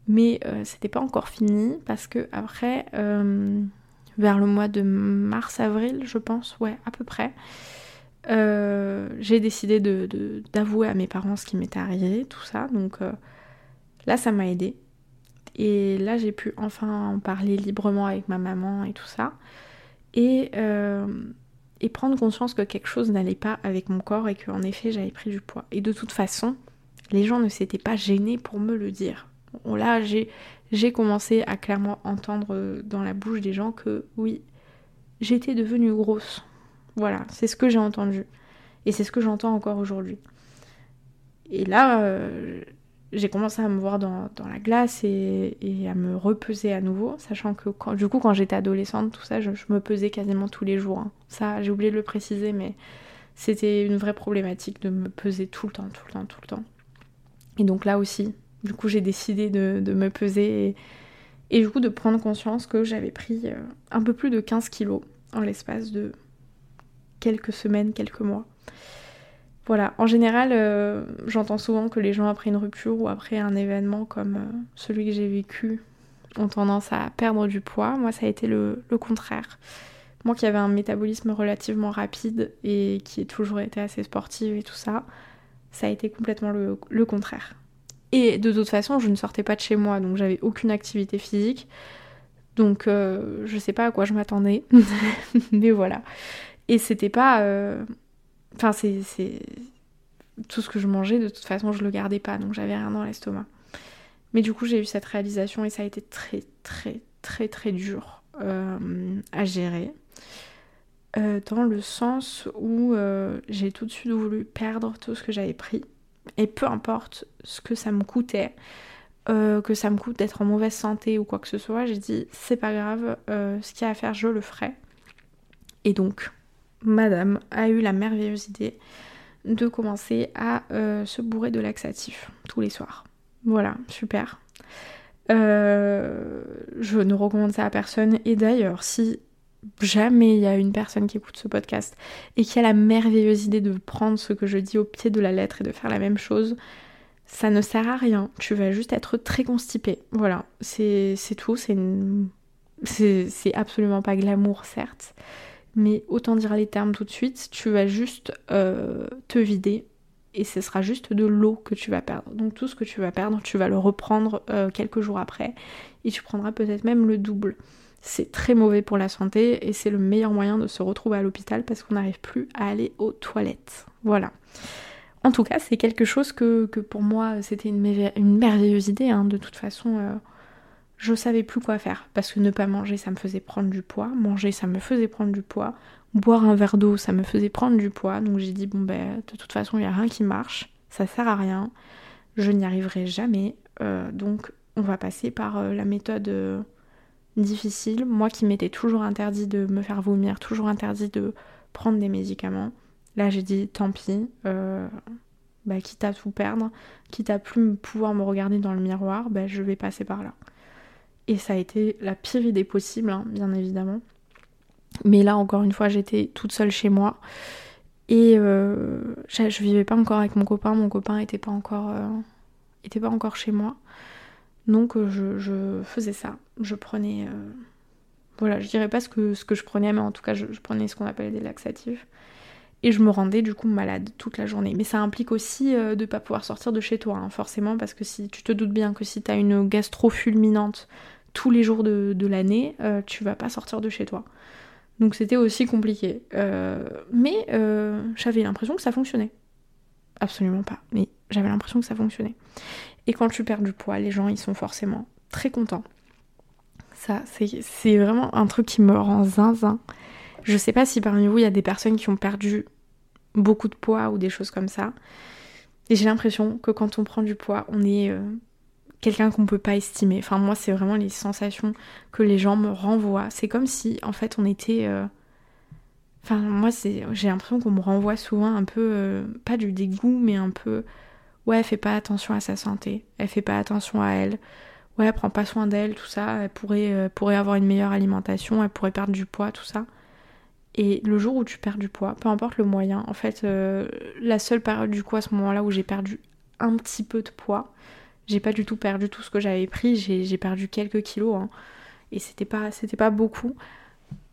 Mais euh, c'était pas encore fini parce que après, euh, vers le mois de mars-avril, je pense, ouais, à peu près, j'ai décidé d'avouer à mes parents ce qui m'était arrivé, tout ça. Donc là, ça m'a aidé. Et là, j'ai pu enfin en parler librement avec ma maman et tout ça. Et et prendre conscience que quelque chose n'allait pas avec mon corps et qu'en effet j'avais pris du poids. Et de toute façon, les gens ne s'étaient pas gênés pour me le dire. Là, j'ai commencé à clairement entendre dans la bouche des gens que oui, j'étais devenue grosse. Voilà, c'est ce que j'ai entendu. Et c'est ce que j'entends encore aujourd'hui. Et là, euh, j'ai commencé à me voir dans, la glace et, à me repeser à nouveau, sachant que du coup quand j'étais adolescente, tout ça, je, me pesais quasiment tous les jours. Hein. Ça, j'ai oublié de le préciser, mais c'était une vraie problématique de me peser tout le temps, tout le temps, tout le temps. Et donc là aussi, du coup j'ai décidé de, me peser et, du coup de prendre conscience que j'avais pris euh, un peu plus de 15 kilos en l'espace de quelques semaines, quelques mois. Voilà, en général, euh, j'entends souvent que les gens après une rupture ou après un événement comme euh, celui que j'ai vécu ont tendance à perdre du poids. Moi, ça a été le, contraire. Moi qui avais un métabolisme relativement rapide et qui ai toujours été assez sportive et tout ça, ça a été complètement le, contraire. Et de toute façon, je ne sortais pas de chez moi, donc j'avais aucune activité physique. Donc euh, je sais pas à quoi je m'attendais. Mais voilà. Et c'était pas Enfin, c'est. Tout ce que je mangeais, de toute façon, je le gardais pas, donc j'avais rien dans l'estomac. Mais du coup, j'ai eu cette réalisation et ça a été très, très, très, très dur euh, à gérer. Euh, dans le sens où euh, j'ai tout de suite voulu perdre tout ce que j'avais pris. Et peu importe ce que ça me coûtait, que ça me coûte d'être en mauvaise santé ou quoi que ce soit, j'ai dit c'est pas grave, ce qu'il y a à faire, je le ferai. Et donc, madame a eu la merveilleuse idée de commencer à euh, se bourrer de laxatifs tous les soirs. Voilà, super. Euh, je ne recommande ça à personne. Et d'ailleurs, si jamais il y a une personne qui écoute ce podcast et qui a la merveilleuse idée de prendre ce que je dis au pied de la lettre et de faire la même chose, ça ne sert à rien. Tu vas juste être très constipé. Voilà, c'est tout. C'est C'est absolument pas glamour, certes mais autant dire les termes tout de suite, tu vas juste euh, te vider et ce sera juste de l'eau que tu vas perdre. Donc tout ce que tu vas perdre, tu vas le reprendre euh, quelques jours après et tu prendras peut-être même le double. C'est très mauvais pour la santé et c'est le meilleur moyen de se retrouver à l'hôpital parce qu'on n'arrive plus à aller aux toilettes. Voilà. En tout cas, c'est quelque chose que, pour moi, c'était une, merveilleuse idée. Hein. De toute façon, euh, je savais plus quoi faire. Parce que ne pas manger ça me faisait prendre du poids, manger ça me faisait prendre du poids, boire un verre d'eau ça me faisait prendre du poids. Donc j'ai dit bon ben de toute façon il n'y a rien qui marche, ça sert à rien, je n'y arriverai jamais. Euh, donc on va passer par euh, la méthode euh, difficile, moi qui m'étais toujours interdit de me faire vomir, toujours interdit de prendre des médicaments, là j'ai dit tant pis, bah, quitte à tout perdre, quitte à plus pouvoir me regarder dans le miroir, bah, je vais passer par là. Et ça a été la pire idée possible, hein, bien évidemment. Mais là, encore une fois, j'étais toute seule chez moi. Et euh, je, vivais pas encore avec mon copain. Mon copain était pas encore, euh, était pas encore chez moi. Donc je, faisais ça. Je prenais... voilà, je dirais pas ce que, ce que je prenais, mais en tout cas je, prenais ce qu'on appelle des laxatifs. Et je me rendais du coup malade toute la journée. Mais ça implique aussi de ne pas pouvoir sortir de chez toi, hein, forcément, parce que si tu te doutes bien que si tu as une gastro fulminante tous les jours de, l'année, tu vas pas sortir de chez toi. Donc c'était aussi compliqué. Euh, mais euh, j'avais l'impression que ça fonctionnait. Absolument pas. Mais j'avais l'impression que ça fonctionnait. Et quand tu perds du poids, les gens, ils sont forcément très contents. Ça, c'est vraiment un truc qui me rend zinzin. Je sais pas si parmi vous, il y a des personnes qui ont perdu beaucoup de poids ou des choses comme ça. Et j'ai l'impression que quand on prend du poids, on est euh, quelqu'un qu'on peut pas estimer. Enfin, moi, c'est vraiment les sensations que les gens me renvoient. C'est comme si, en fait, on était. Euh, enfin, moi, j'ai l'impression qu'on me renvoie souvent un peu, euh, pas du dégoût, mais un peu. Ouais, elle fait pas attention à sa santé. Elle fait pas attention à elle. Ouais, elle prend pas soin d'elle, tout ça. Elle pourrait, pourrait avoir une meilleure alimentation. Elle pourrait perdre du poids, tout ça. Et le jour où tu perds du poids, peu importe le moyen, en fait, la seule période du coup à ce moment-là où j'ai perdu un petit peu de poids, j'ai pas du tout perdu tout ce que j'avais pris, j'ai perdu quelques kilos. Hein. et c'était pas, pas beaucoup.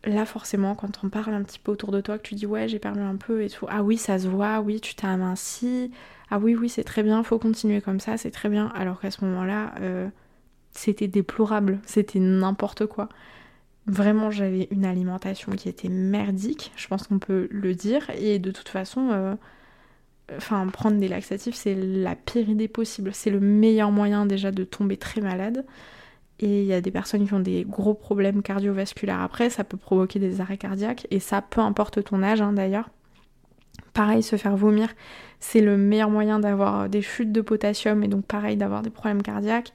Là, forcément, quand on parle un petit peu autour de toi, que tu dis ouais, j'ai perdu un peu et tout. Ah oui, ça se voit, oui, tu t'es aminci. Ah oui, oui, c'est très bien, faut continuer comme ça, c'est très bien. Alors qu'à ce moment-là, euh, c'était déplorable, c'était n'importe quoi. Vraiment, j'avais une alimentation qui était merdique, je pense qu'on peut le dire. Et de toute façon, euh, prendre des laxatifs c'est la pire idée possible. C'est le meilleur moyen déjà de tomber très malade. Et il y a des personnes qui ont des gros problèmes cardiovasculaires après, ça peut provoquer des arrêts cardiaques, et ça peu importe ton âge hein, d'ailleurs. Pareil, se faire vomir, c'est le meilleur moyen d'avoir des chutes de potassium et donc pareil d'avoir des problèmes cardiaques.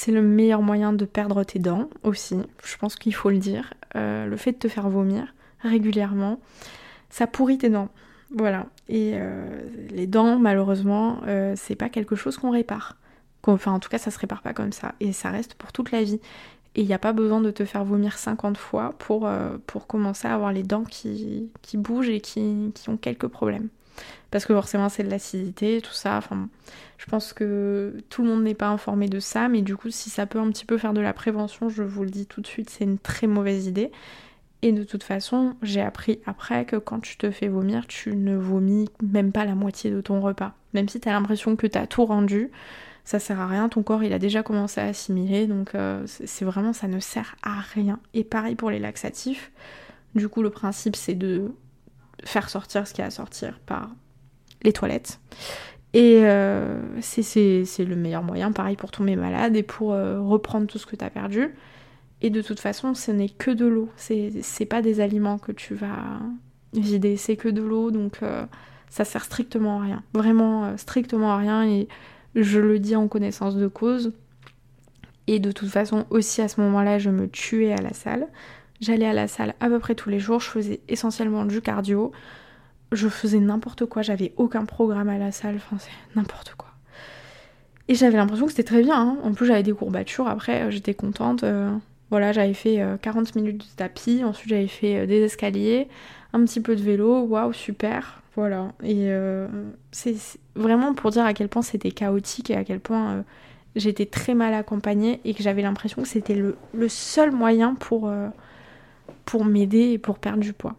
C'est le meilleur moyen de perdre tes dents aussi, je pense qu'il faut le dire. Euh, le fait de te faire vomir régulièrement, ça pourrit tes dents. Voilà. Et euh, les dents, malheureusement, euh, c'est pas quelque chose qu'on répare. Enfin, en tout cas, ça se répare pas comme ça. Et ça reste pour toute la vie. Et il n'y a pas besoin de te faire vomir 50 fois pour, pour commencer à avoir les dents qui, qui bougent et qui, qui, ont quelques problèmes. Parce que forcément, c'est de l'acidité, tout ça. Enfin, je pense que tout le monde n'est pas informé de ça. Mais du coup, si ça peut un petit peu faire de la prévention, je vous le dis tout de suite, c'est une très mauvaise idée. Et de toute façon, j'ai appris après que quand tu te fais vomir, tu ne vomis même pas la moitié de ton repas. Même si tu as l'impression que tu as tout rendu, ça sert à rien, ton corps il a déjà commencé à assimiler, donc euh, c'est vraiment ça ne sert à rien. Et pareil pour les laxatifs, du coup le principe c'est de faire sortir ce qu'il y a à sortir par les toilettes. Et euh, c'est le meilleur moyen, pareil pour tomber malade et pour euh, reprendre tout ce que tu as perdu. Et de toute façon, ce n'est que de l'eau. C'est pas des aliments que tu vas vider, c'est que de l'eau, donc euh, ça sert strictement à rien. Vraiment strictement à rien, et je le dis en connaissance de cause. Et de toute façon, aussi à ce moment-là, je me tuais à la salle. J'allais à la salle à peu près tous les jours, je faisais essentiellement du cardio. Je faisais n'importe quoi, j'avais aucun programme à la salle, enfin c'est n'importe quoi. Et j'avais l'impression que c'était très bien. Hein. En plus, j'avais des courbatures. Après, euh, j'étais contente. Voilà, j'avais fait 40 euh, minutes de tapis, ensuite j'avais fait euh, des escaliers, un petit peu de vélo, waouh, super. Voilà. Et euh, c'est vraiment pour dire à quel point c'était chaotique et à quel point j'étais très mal accompagnée et que j'avais l'impression que c'était le, seul moyen pour, pour m'aider et pour perdre du poids.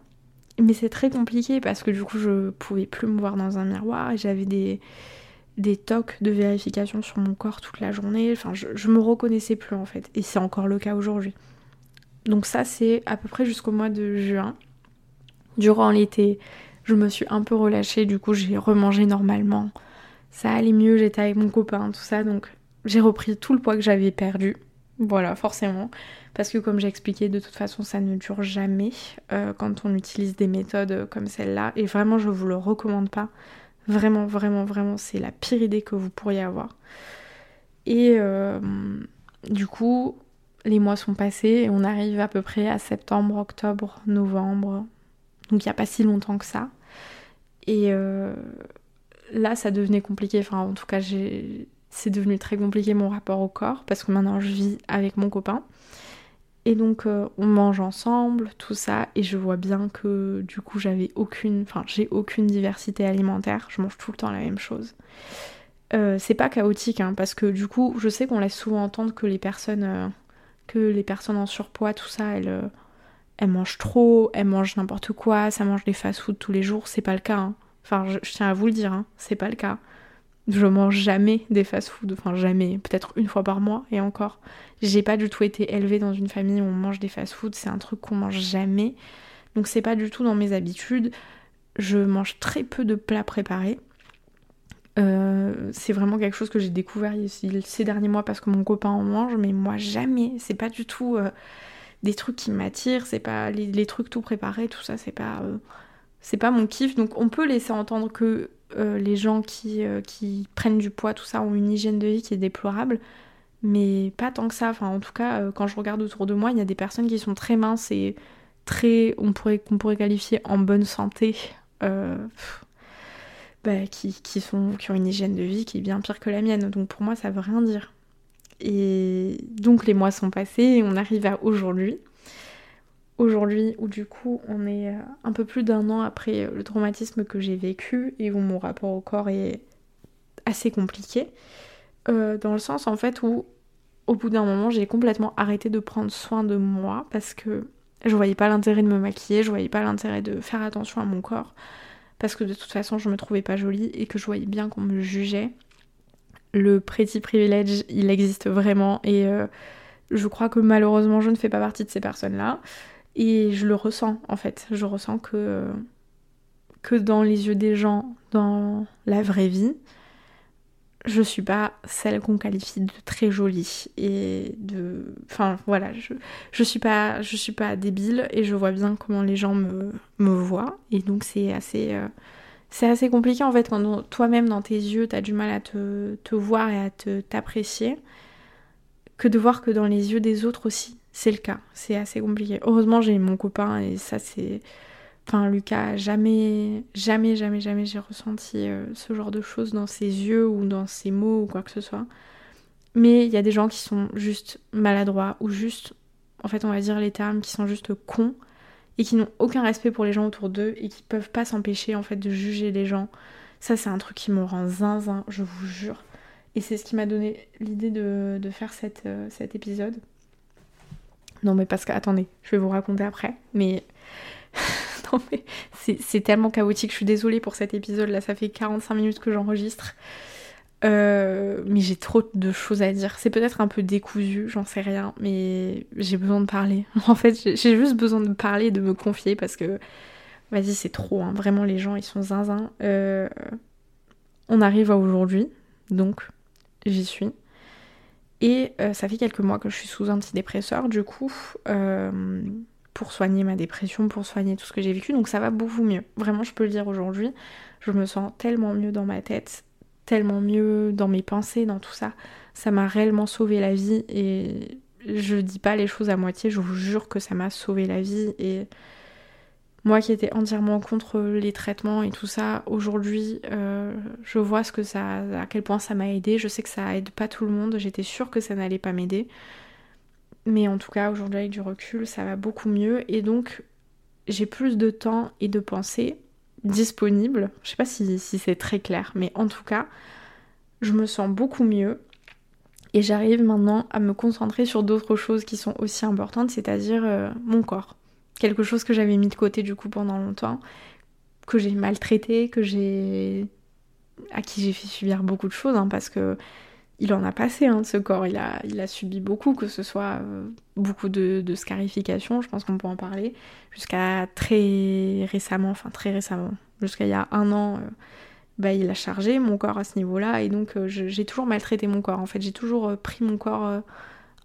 Mais c'est très compliqué parce que du coup je pouvais plus me voir dans un miroir et j'avais des, des tocs de vérification sur mon corps toute la journée. Enfin, je, me reconnaissais plus en fait. Et c'est encore le cas aujourd'hui. Donc ça, c'est à peu près jusqu'au mois de juin. Durant l'été, je me suis un peu relâchée. Du coup, j'ai remangé normalement. Ça allait mieux, j'étais avec mon copain, tout ça. Donc j'ai repris tout le poids que j'avais perdu. Voilà, forcément. Parce que comme j'ai expliqué, de toute façon, ça ne dure jamais euh, quand on utilise des méthodes comme celle-là. Et vraiment, je vous le recommande pas. Vraiment, vraiment, vraiment, c'est la pire idée que vous pourriez avoir. Et euh, du coup, les mois sont passés et on arrive à peu près à septembre, octobre, novembre. Donc il n'y a pas si longtemps que ça. Et euh, là, ça devenait compliqué. Enfin, en tout cas, c'est devenu très compliqué mon rapport au corps parce que maintenant je vis avec mon copain. Et donc euh, on mange ensemble, tout ça, et je vois bien que du coup j'avais aucune, enfin j'ai aucune diversité alimentaire, je mange tout le temps la même chose. Euh, c'est pas chaotique, hein, parce que du coup, je sais qu'on laisse souvent entendre que les personnes, euh, que les personnes en surpoids, tout ça, elles, elles mangent trop, elles mangent n'importe quoi, ça mange des fast-food tous les jours. C'est pas le cas. Hein. Enfin, je, tiens à vous le dire, hein, c'est pas le cas. Je mange jamais des fast-food, enfin jamais, peut-être une fois par mois et encore. J'ai pas du tout été élevée dans une famille où on mange des fast-food, c'est un truc qu'on mange jamais. Donc c'est pas du tout dans mes habitudes. Je mange très peu de plats préparés. Euh, c'est vraiment quelque chose que j'ai découvert ces derniers mois parce que mon copain en mange, mais moi jamais. C'est pas du tout euh, des trucs qui m'attirent, c'est pas les, trucs tout préparés, tout ça, c'est pas, euh, c'est pas mon kiff. Donc on peut laisser entendre que les gens qui, qui prennent du poids, tout ça, ont une hygiène de vie qui est déplorable, mais pas tant que ça. Enfin, en tout cas, quand je regarde autour de moi, il y a des personnes qui sont très minces et très, on pourrait, qu'on pourrait qualifier en bonne santé. Bah, qui, sont, qui ont une hygiène de vie qui est bien pire que la mienne. Donc pour moi, ça veut rien dire. Et donc les mois sont passés et on arrive à aujourd'hui. Aujourd'hui où du coup on est euh, un peu plus d'un an après le traumatisme que j'ai vécu et où mon rapport au corps est assez compliqué. Euh, dans le sens en fait où au bout d'un moment j'ai complètement arrêté de prendre soin de moi parce que je voyais pas l'intérêt de me maquiller, je voyais pas l'intérêt de faire attention à mon corps parce que de toute façon je me trouvais pas jolie et que je voyais bien qu'on me jugeait. Le pretty privilege, il existe vraiment et euh, je crois que malheureusement je ne fais pas partie de ces personnes-là et je le ressens en fait. Je ressens que que dans les yeux des gens, dans la vraie vie, je suis pas celle qu'on qualifie de très jolie et de enfin voilà je, je suis pas débile et je vois bien comment les gens me, me voient et donc c'est assez euh, c'est assez compliqué en fait quand toi-même dans tes yeux t'as du mal à te, te voir et à te t'apprécier que de voir que dans les yeux des autres aussi c'est le cas c'est assez compliqué heureusement j'ai mon copain et ça c'est Enfin, Lucas, jamais, jamais, jamais, jamais j'ai ressenti euh, ce genre de choses dans ses yeux ou dans ses mots ou quoi que ce soit. Mais il y a des gens qui sont juste maladroits ou juste, en fait, on va dire les termes, qui sont juste cons et qui n'ont aucun respect pour les gens autour d'eux et qui peuvent pas s'empêcher en fait de juger les gens. Ça, c'est un truc qui me rend zinzin, je vous jure. Et c'est ce qui m'a donné l'idée de, faire euh, cet épisode. Non, mais parce que, attendez, je vais vous raconter après. Mais mais c'est tellement chaotique. Je suis désolée pour cet épisode. Là, ça fait 45 minutes que j'enregistre. Euh, mais j'ai trop de choses à dire. C'est peut-être un peu décousu, j'en sais rien, mais j'ai besoin de parler. En fait, j'ai juste besoin de parler et de me confier parce que, vas-y, c'est trop. Hein. Vraiment, les gens, ils sont zinzin. Euh, on arrive à aujourd'hui, donc j'y suis. Et euh, ça fait quelques mois que je suis sous antidépresseur, du coup, pour soigner ma dépression, pour soigner tout ce que j'ai vécu. Donc ça va beaucoup mieux. Vraiment, je peux le dire aujourd'hui. Je me sens tellement mieux dans ma tête, tellement mieux dans mes pensées, dans tout ça. Ça m'a réellement sauvé la vie et je dis pas les choses à moitié. Je vous jure que ça m'a sauvé la vie et moi qui étais entièrement contre les traitements et tout ça, aujourd'hui, euh, je vois ce que ça, à quel point ça m'a aidé. Je sais que ça aide pas tout le monde. J'étais sûre que ça n'allait pas m'aider. Mais en tout cas, aujourd'hui, avec du recul, ça va beaucoup mieux. Et donc, j'ai plus de temps et de pensée disponible. Je sais pas si, c'est très clair, mais en tout cas, je me sens beaucoup mieux. Et j'arrive maintenant à me concentrer sur d'autres choses qui sont aussi importantes, c'est-à-dire euh, mon corps. Quelque chose que j'avais mis de côté du coup pendant longtemps, que j'ai maltraité, que j'ai à qui j'ai fait subir beaucoup de choses, hein, parce que il en a passé hein, de ce corps, il a, subi beaucoup, que ce soit euh, beaucoup de, scarification, je pense qu'on peut en parler, jusqu'à très récemment, enfin très récemment, jusqu'à il y a un an, euh, bah, il a chargé mon corps à ce niveau-là, et donc euh, j'ai toujours maltraité mon corps, en fait j'ai toujours pris mon corps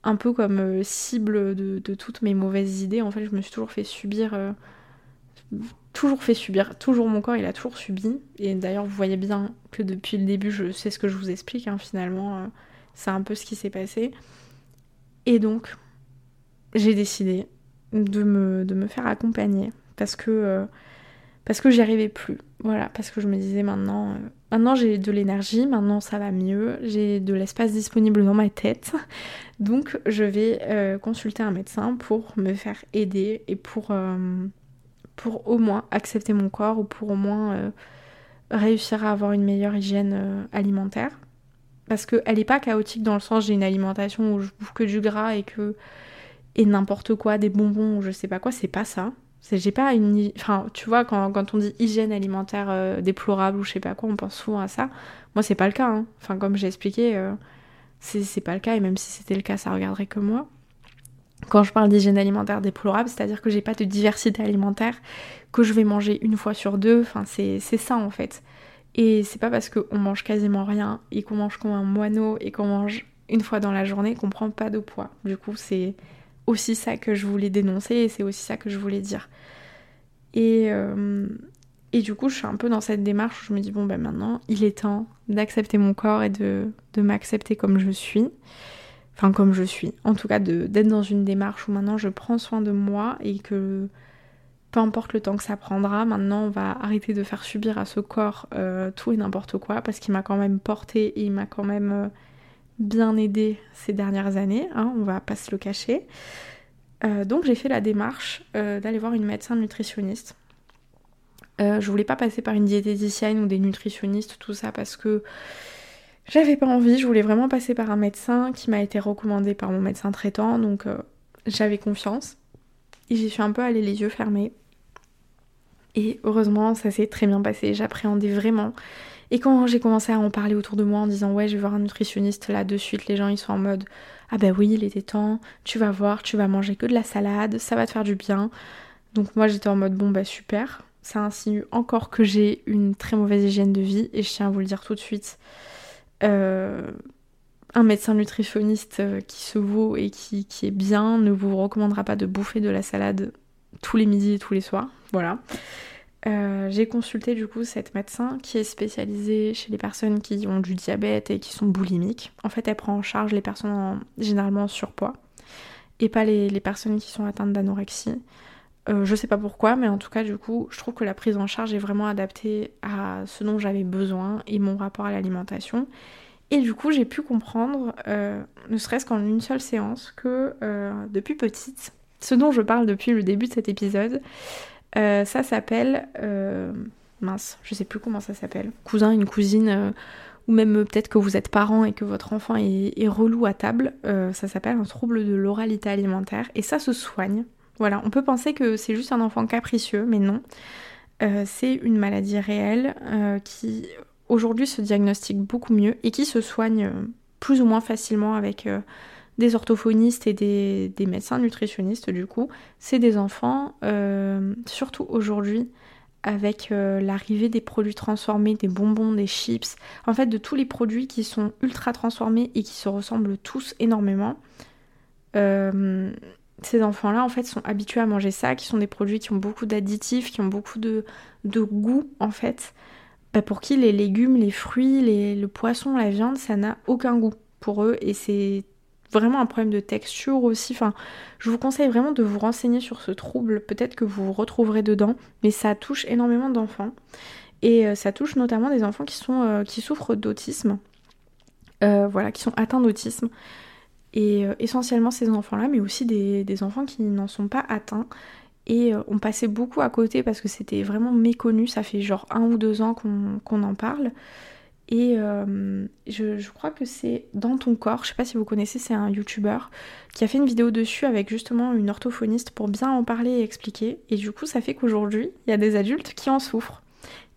un peu comme cible de, toutes mes mauvaises idées, en fait je me suis toujours fait subir toujours fait subir, toujours mon corps il a toujours subi. Et d'ailleurs vous voyez bien que depuis le début je sais ce que je vous explique, hein, finalement euh, c'est un peu ce qui s'est passé. Et donc j'ai décidé de me, faire accompagner parce que, euh, parce que j'y arrivais plus. Voilà, parce que je me disais maintenant, euh, maintenant j'ai de l'énergie, maintenant ça va mieux, j'ai de l'espace disponible dans ma tête. Donc je vais consulter un médecin pour me faire aider et pour pour au moins accepter mon corps ou pour au moins euh, réussir à avoir une meilleure hygiène euh, alimentaire. Parce qu'elle n'est pas chaotique dans le sens j'ai une alimentation où je bouffe que du gras et que. et n'importe quoi, des bonbons ou je sais pas quoi, c'est pas ça. J'ai pas une. Enfin, tu vois, quand, on dit hygiène alimentaire euh, déplorable ou je sais pas quoi, on pense souvent à ça. Moi, c'est pas le cas. Hein. Enfin, comme j'ai expliqué, euh, c'est pas le cas. Et même si c'était le cas, ça regarderait que moi. Quand je parle d'hygiène alimentaire déplorable, c'est-à-dire que j'ai pas de diversité alimentaire, que je vais manger une fois sur deux. Enfin, c'est ça en fait. Et c'est pas parce qu'on mange quasiment rien et qu'on mange comme un moineau et qu'on mange une fois dans la journée qu'on prend pas de poids. Du coup, c'est aussi ça que je voulais dénoncer et c'est aussi ça que je voulais dire. Et, euh, et du coup, je suis un peu dans cette démarche où je me dis, bon, ben maintenant, il est temps d'accepter mon corps et de, de m'accepter comme je suis. Enfin, comme je suis. En tout cas, d'être dans une démarche où maintenant je prends soin de moi et que peu importe le temps que ça prendra, maintenant on va arrêter de faire subir à ce corps euh, tout et n'importe quoi parce qu'il m'a quand même porté et il m'a quand même euh, bien aidé ces dernières années, hein, on va pas se le cacher. Euh, donc j'ai fait la démarche euh, d'aller voir une médecin nutritionniste. Euh, je voulais pas passer par une diététicienne ou des nutritionnistes, tout ça, parce que j'avais pas envie. Je voulais vraiment passer par un médecin qui m'a été recommandé par mon médecin traitant, donc j'avais confiance. Et j'y suis un peu allée les yeux fermés. Et heureusement, ça s'est très bien passé. J'appréhendais vraiment et quand j'ai commencé à en parler autour de moi en disant ouais je vais voir un nutritionniste là de suite, les gens ils sont en mode ah bah oui il était temps, tu vas voir, tu vas manger que de la salade, ça va te faire du bien. Donc moi j'étais en mode bon bah super, ça insinue encore que j'ai une très mauvaise hygiène de vie et je tiens à vous le dire tout de suite. Euh, un médecin nutritionniste euh, qui se vaut et qui, qui, est bien ne vous recommandera pas de bouffer de la salade tous les midis et tous les soirs. Voilà. Euh, j'ai consulté du coup cette médecin qui est spécialisée chez les personnes qui ont du diabète et qui sont boulimiques. En fait, elle prend en charge les personnes généralement en surpoids et pas les, personnes qui sont atteintes d'anorexie. Euh, je sais pas pourquoi, mais en tout cas, du coup, je trouve que la prise en charge est vraiment adaptée à ce dont j'avais besoin et mon rapport à l'alimentation. Et du coup, j'ai pu comprendre, euh, ne serait-ce qu'en une seule séance, que depuis petite, ce dont je parle depuis le début de cet épisode, euh, ça s'appelle. Euh, mince, je sais plus comment ça s'appelle. Cousin, une cousine, euh, ou même peut-être que vous êtes parent et que votre enfant est, relou à table. ça s'appelle un trouble de l'oralité alimentaire et ça se soigne. Voilà, on peut penser que c'est juste un enfant capricieux, mais non. c'est une maladie réelle qui aujourd'hui se diagnostique beaucoup mieux et qui se soigne plus ou moins facilement avec des orthophonistes et des, médecins nutritionnistes du coup, c'est des enfants, euh, surtout aujourd'hui, avec euh, l'arrivée des produits transformés, des bonbons, des chips, en fait de tous les produits qui sont ultra transformés et qui se ressemblent tous énormément. Euh, ces enfants-là, en fait, sont habitués à manger ça, qui sont des produits qui ont beaucoup d'additifs, qui ont beaucoup de, goût, en fait. Bah, pour qui les légumes, les fruits, les, le poisson, la viande, ça n'a aucun goût pour eux et c'est vraiment un problème de texture aussi. Enfin, je vous conseille vraiment de vous renseigner sur ce trouble. Peut-être que vous vous retrouverez dedans, mais ça touche énormément d'enfants. Et euh, ça touche notamment des enfants qui, sont, euh, qui souffrent d'autisme. Euh, voilà, qui sont atteints d'autisme. Et essentiellement ces enfants-là, mais aussi des, enfants qui n'en sont pas atteints. Et on passait beaucoup à côté parce que c'était vraiment méconnu. Ça fait genre un ou deux ans qu'on en parle. Et euh, je, crois que c'est Dans ton corps, je sais pas si vous connaissez, c'est un youtubeur qui a fait une vidéo dessus avec justement une orthophoniste pour bien en parler et expliquer. Et du coup, ça fait qu'aujourd'hui, il y a des adultes qui en souffrent.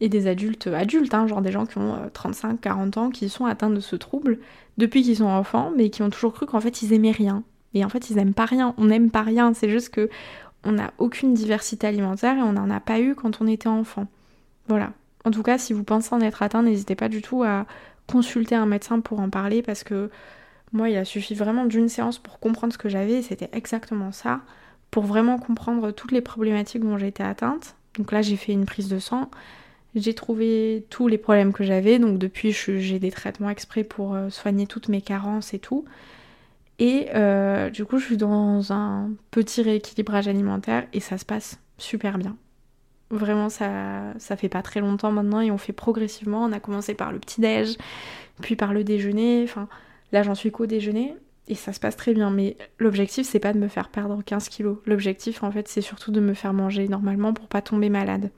Et des adultes adultes, hein, genre des gens qui ont 35, euh, 40 ans, qui sont atteints de ce trouble depuis qu'ils sont enfants, mais qui ont toujours cru qu'en fait ils aimaient rien. Et en fait, ils aiment pas rien. On n'aime pas rien. C'est juste que on n'a aucune diversité alimentaire et on n'en a pas eu quand on était enfant. Voilà. En tout cas, si vous pensez en être atteint, n'hésitez pas du tout à consulter un médecin pour en parler parce que moi, il a suffi vraiment d'une séance pour comprendre ce que j'avais et c'était exactement ça, pour vraiment comprendre toutes les problématiques dont j'étais atteinte. Donc là, j'ai fait une prise de sang, j'ai trouvé tous les problèmes que j'avais, donc depuis, j'ai des traitements exprès pour euh, soigner toutes mes carences et tout. Et euh, du coup, je suis dans un petit rééquilibrage alimentaire et ça se passe super bien. Vraiment, ça, ça fait pas très longtemps maintenant et on fait progressivement. On a commencé par le petit-déj, puis par le déjeuner. Enfin, là, j'en suis qu'au déjeuner et ça se passe très bien. Mais l'objectif, c'est pas de me faire perdre 15 kilos. L'objectif, en fait, c'est surtout de me faire manger normalement pour pas tomber malade.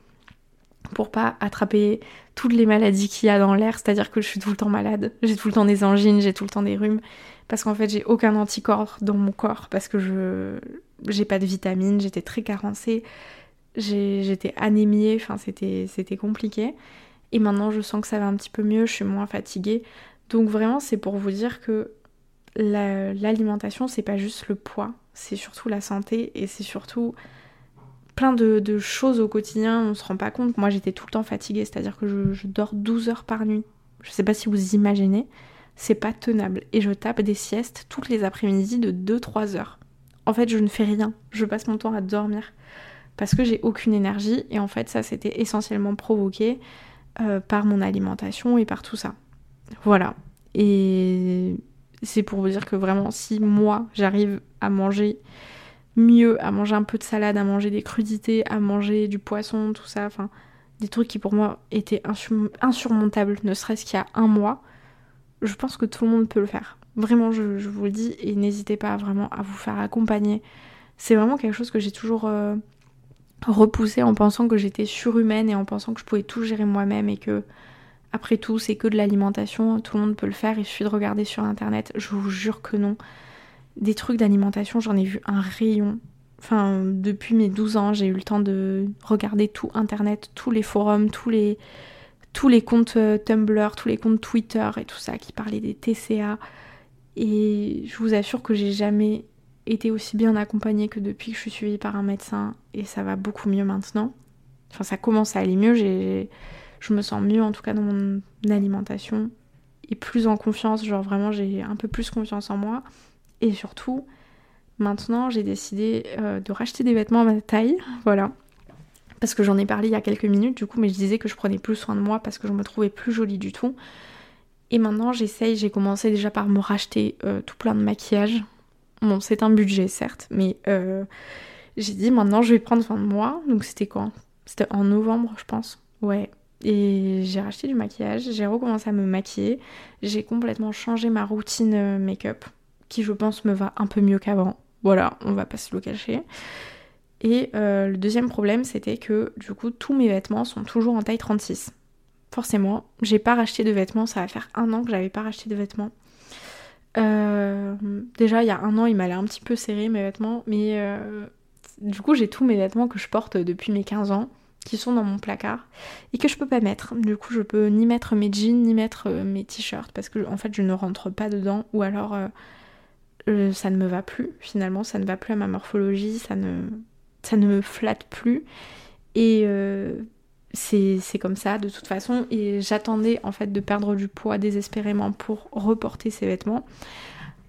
pour pas attraper toutes les maladies qu'il y a dans l'air, c'est-à-dire que je suis tout le temps malade, j'ai tout le temps des angines, j'ai tout le temps des rhumes, parce qu'en fait j'ai aucun anticorps dans mon corps, parce que je j'ai pas de vitamines, j'étais très carencée, j'étais anémiée, enfin c'était compliqué. Et maintenant je sens que ça va un petit peu mieux, je suis moins fatiguée. Donc vraiment c'est pour vous dire que l'alimentation c'est pas juste le poids, c'est surtout la santé et c'est surtout plein de, choses au quotidien, on se rend pas compte. Moi, j'étais tout le temps fatiguée, c'est-à-dire que je, dors 12 heures par nuit. Je sais pas si vous imaginez, c'est pas tenable. Et je tape des siestes toutes les après-midi de 2-3 heures. En fait, je ne fais rien. Je passe mon temps à dormir parce que j'ai aucune énergie. Et en fait, ça, c'était essentiellement provoqué euh, par mon alimentation et par tout ça. Voilà. Et c'est pour vous dire que vraiment, si moi, j'arrive à manger mieux à manger un peu de salade, à manger des crudités, à manger du poisson, tout ça, enfin des trucs qui pour moi étaient insurmontables, ne serait-ce qu'il y a un mois, je pense que tout le monde peut le faire. Vraiment, je, vous le dis, et n'hésitez pas vraiment à vous faire accompagner. C'est vraiment quelque chose que j'ai toujours euh, repoussé en pensant que j'étais surhumaine et en pensant que je pouvais tout gérer moi-même et que, après tout, c'est que de l'alimentation, tout le monde peut le faire, il suffit de regarder sur internet. Je vous jure que non des trucs d'alimentation, j'en ai vu un rayon. Enfin, depuis mes 12 ans, j'ai eu le temps de regarder tout Internet, tous les forums, tous les, tous les comptes euh, Tumblr, tous les comptes Twitter et tout ça qui parlaient des TCA. Et je vous assure que j'ai jamais été aussi bien accompagnée que depuis que je suis suivie par un médecin et ça va beaucoup mieux maintenant. Enfin, ça commence à aller mieux, je me sens mieux en tout cas dans mon alimentation et plus en confiance, genre vraiment j'ai un peu plus confiance en moi. Et surtout, maintenant, j'ai décidé euh, de racheter des vêtements à ma taille. Voilà. Parce que j'en ai parlé il y a quelques minutes, du coup, mais je disais que je prenais plus soin de moi parce que je me trouvais plus jolie du tout. Et maintenant, j'essaye, j'ai commencé déjà par me racheter euh, tout plein de maquillage. Bon, c'est un budget, certes, mais euh, j'ai dit maintenant, je vais prendre soin de moi. Donc, c'était quand? C'était en novembre, je pense. Ouais. Et j'ai racheté du maquillage, j'ai recommencé à me maquiller, j'ai complètement changé ma routine make-up qui je pense me va un peu mieux qu'avant. Voilà, on va pas se le cacher. Et euh, le deuxième problème, c'était que du coup, tous mes vêtements sont toujours en taille 36. Forcément, j'ai pas racheté de vêtements, ça va faire un an que j'avais pas racheté de vêtements. Euh, déjà, il y a un an, il m'allait un petit peu serré mes vêtements, mais euh, du coup, j'ai tous mes vêtements que je porte depuis mes 15 ans qui sont dans mon placard et que je peux pas mettre. Du coup, je peux ni mettre mes jeans ni mettre mes t-shirts parce que en fait, je ne rentre pas dedans ou alors euh, ça ne me va plus finalement, ça ne va plus à ma morphologie, ça ne, ça ne me flatte plus. Et euh, c'est comme ça de toute façon. Et j'attendais en fait de perdre du poids désespérément pour reporter ces vêtements.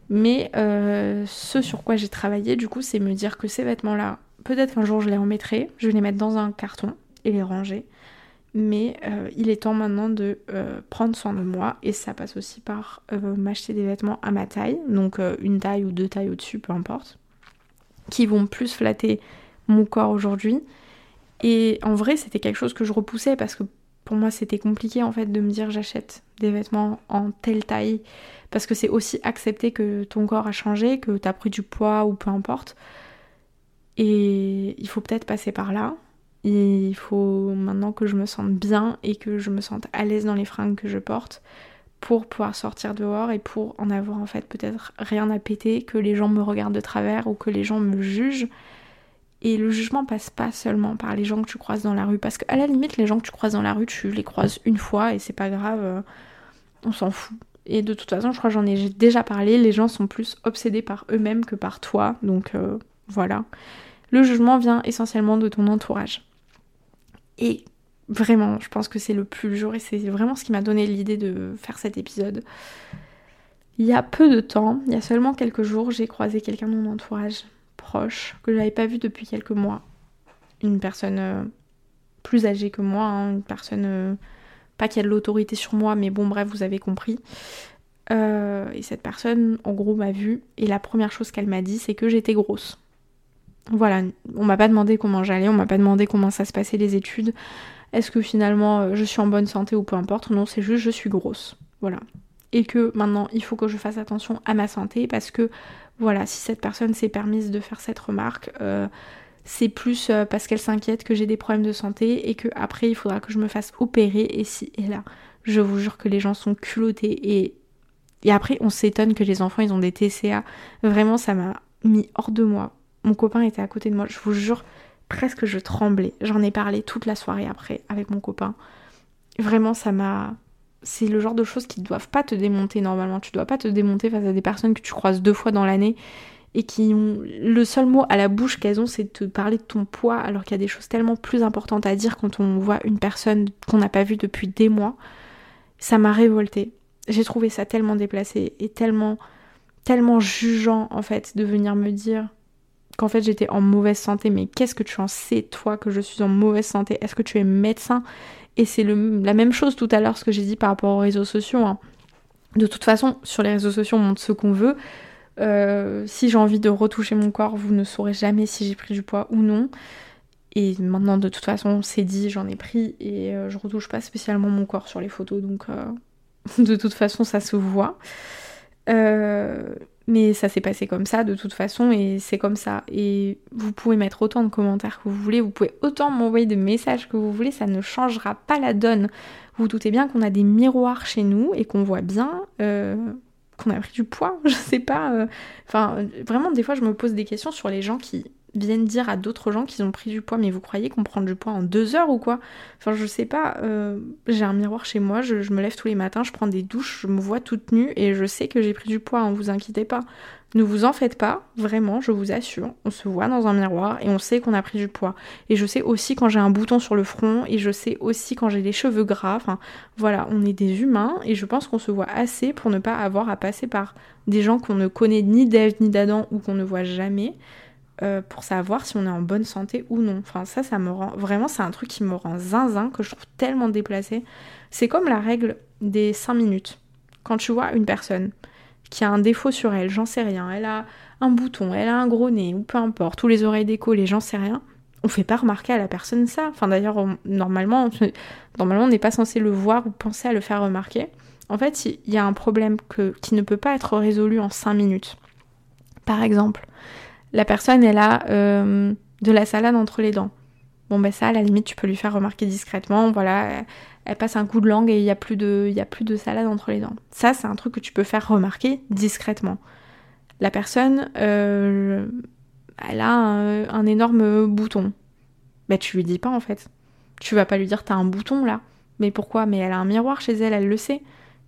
Mais euh, ce sur quoi j'ai travaillé du coup, c'est me dire que ces vêtements-là, peut-être qu'un jour je les remettrai, je les mettre dans un carton et les ranger mais euh, il est temps maintenant de euh, prendre soin de moi et ça passe aussi par m'acheter des vêtements à ma taille, donc une taille ou deux tailles au-dessus, peu importe, qui vont plus flatter mon corps aujourd'hui. Et en vrai, c'était quelque chose que je repoussais parce que pour moi, c'était compliqué en fait de me dire j'achète des vêtements en telle taille parce que c'est aussi accepter que ton corps a changé, que tu as pris du poids ou peu importe. Et il faut peut-être passer par là il faut maintenant que je me sente bien et que je me sente à l'aise dans les fringues que je porte pour pouvoir sortir dehors et pour en avoir en fait peut-être rien à péter, que les gens me regardent de travers ou que les gens me jugent. Et le jugement passe pas seulement par les gens que tu croises dans la rue, parce qu'à la limite les gens que tu croises dans la rue, tu les croises une fois et c'est pas grave, euh, on s'en fout. Et de toute façon, je crois que j'en ai déjà parlé, les gens sont plus obsédés par eux-mêmes que par toi, donc euh, voilà. Le jugement vient essentiellement de ton entourage. Et vraiment, je pense que c'est le plus jour et c'est vraiment ce qui m'a donné l'idée de faire cet épisode. Il y a peu de temps, il y a seulement quelques jours, j'ai croisé quelqu'un de mon entourage proche que je n'avais pas vu depuis quelques mois. Une personne euh, plus âgée que moi, hein, une personne euh, pas qui a de l'autorité sur moi, mais bon bref, vous avez compris. Euh, et cette personne, en gros, m'a vue et la première chose qu'elle m'a dit, c'est que j'étais grosse. Voilà, on m'a pas demandé comment j'allais, on m'a pas demandé comment ça se passait les études. Est-ce que finalement je suis en bonne santé ou peu importe? Non, c'est juste je suis grosse. Voilà. Et que maintenant il faut que je fasse attention à ma santé parce que voilà, si cette personne s'est permise de faire cette remarque, euh, c'est plus euh, parce qu'elle s'inquiète que j'ai des problèmes de santé et que après il faudra que je me fasse opérer et si et là. Je vous jure que les gens sont culottés et et après on s'étonne que les enfants ils ont des TCA. Vraiment ça m'a mis hors de moi. Mon copain était à côté de moi, je vous jure presque je tremblais. J'en ai parlé toute la soirée après avec mon copain. Vraiment ça m'a c'est le genre de choses qui ne doivent pas te démonter normalement. Tu dois pas te démonter face à des personnes que tu croises deux fois dans l'année et qui ont le seul mot à la bouche qu'elles ont c'est de te parler de ton poids alors qu'il y a des choses tellement plus importantes à dire quand on voit une personne qu'on n'a pas vue depuis des mois. Ça m'a révolté. J'ai trouvé ça tellement déplacé et tellement tellement jugeant en fait de venir me dire qu'en fait j'étais en mauvaise santé mais qu'est-ce que tu en sais toi que je suis en mauvaise santé? Est-ce que tu es médecin? Et c'est la même chose tout à l'heure, ce que j'ai dit par rapport aux réseaux sociaux. Hein. De toute façon, sur les réseaux sociaux, on montre ce qu'on veut. Euh, si j'ai envie de retoucher mon corps, vous ne saurez jamais si j'ai pris du poids ou non. Et maintenant, de toute façon, c'est dit, j'en ai pris et euh, je retouche pas spécialement mon corps sur les photos, donc euh, de toute façon, ça se voit. Mais ça s'est passé comme ça de toute façon et c'est comme ça. Et vous pouvez mettre autant de commentaires que vous voulez, vous pouvez autant m'envoyer de messages que vous voulez, ça ne changera pas la donne. Vous, doutez bien qu'on a des miroirs chez nous et qu'on voit bien euh, qu'on a pris du poids, je sais pas. Euh. Enfin, vraiment, des fois, je me pose des questions sur les gens qui viennent dire à d'autres gens qu'ils ont pris du poids, mais vous croyez qu'on prend du poids en deux heures ou quoi? Enfin, je sais pas, euh, j'ai un miroir chez moi, je, me lève tous les matins, je prends des douches, je me vois toute nue et je sais que j'ai pris du poids, hein, vous inquiétez pas. Ne vous en faites pas, vraiment, je vous assure. On se voit dans un miroir et on sait qu'on a pris du poids. Et je sais aussi quand j'ai un bouton sur le front et je sais aussi quand j'ai des cheveux gras. Enfin, voilà, on est des humains et je pense qu'on se voit assez pour ne pas avoir à passer par des gens qu'on ne connaît ni d'Ève ni d'Adam ou qu'on ne voit jamais. Euh, pour savoir si on est en bonne santé ou non. Enfin, ça, ça me rend. Vraiment, c'est un truc qui me rend zinzin, que je trouve tellement déplacé. C'est comme la règle des 5 minutes. Quand tu vois une personne qui a un défaut sur elle, j'en sais rien, elle a un bouton, elle a un gros nez, ou peu importe, ou les oreilles décollées, j'en sais rien, on fait pas remarquer à la personne ça. Enfin, d'ailleurs, normalement, normalement, on n'est pas censé le voir ou penser à le faire remarquer. En fait, il y a un problème que, qui ne peut pas être résolu en 5 minutes. Par exemple, la personne, elle a euh, de la salade entre les dents. Bon, ben ça, à la limite, tu peux lui faire remarquer discrètement. Voilà, elle, passe un coup de langue et il n'y a, plus de, a plus de salade entre les dents. Ça, c'est un truc que tu peux faire remarquer discrètement. La personne, euh, elle a un, énorme bouton. Ben, tu lui dis pas, en fait. Tu vas pas lui dire, t'as un bouton là. Mais pourquoi? Mais elle a un miroir chez elle, elle le sait.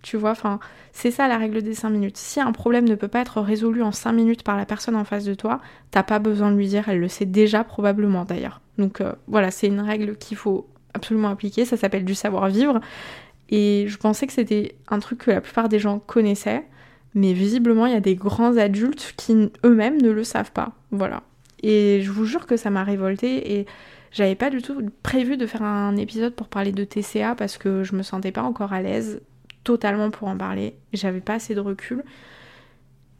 Tu vois, enfin, c'est ça la règle des 5 minutes. Si un problème ne peut pas être résolu en 5 minutes par la personne en face de toi, t'as pas besoin de lui dire, elle le sait déjà probablement d'ailleurs. Donc euh, voilà, c'est une règle qu'il faut absolument appliquer, ça s'appelle du savoir-vivre. Et je pensais que c'était un truc que la plupart des gens connaissaient, mais visiblement il y a des grands adultes qui eux-mêmes ne le savent pas. Voilà. Et je vous jure que ça m'a révoltée et j'avais pas du tout prévu de faire un épisode pour parler de TCA parce que je me sentais pas encore à l'aise totalement pour en parler. J'avais pas assez de recul.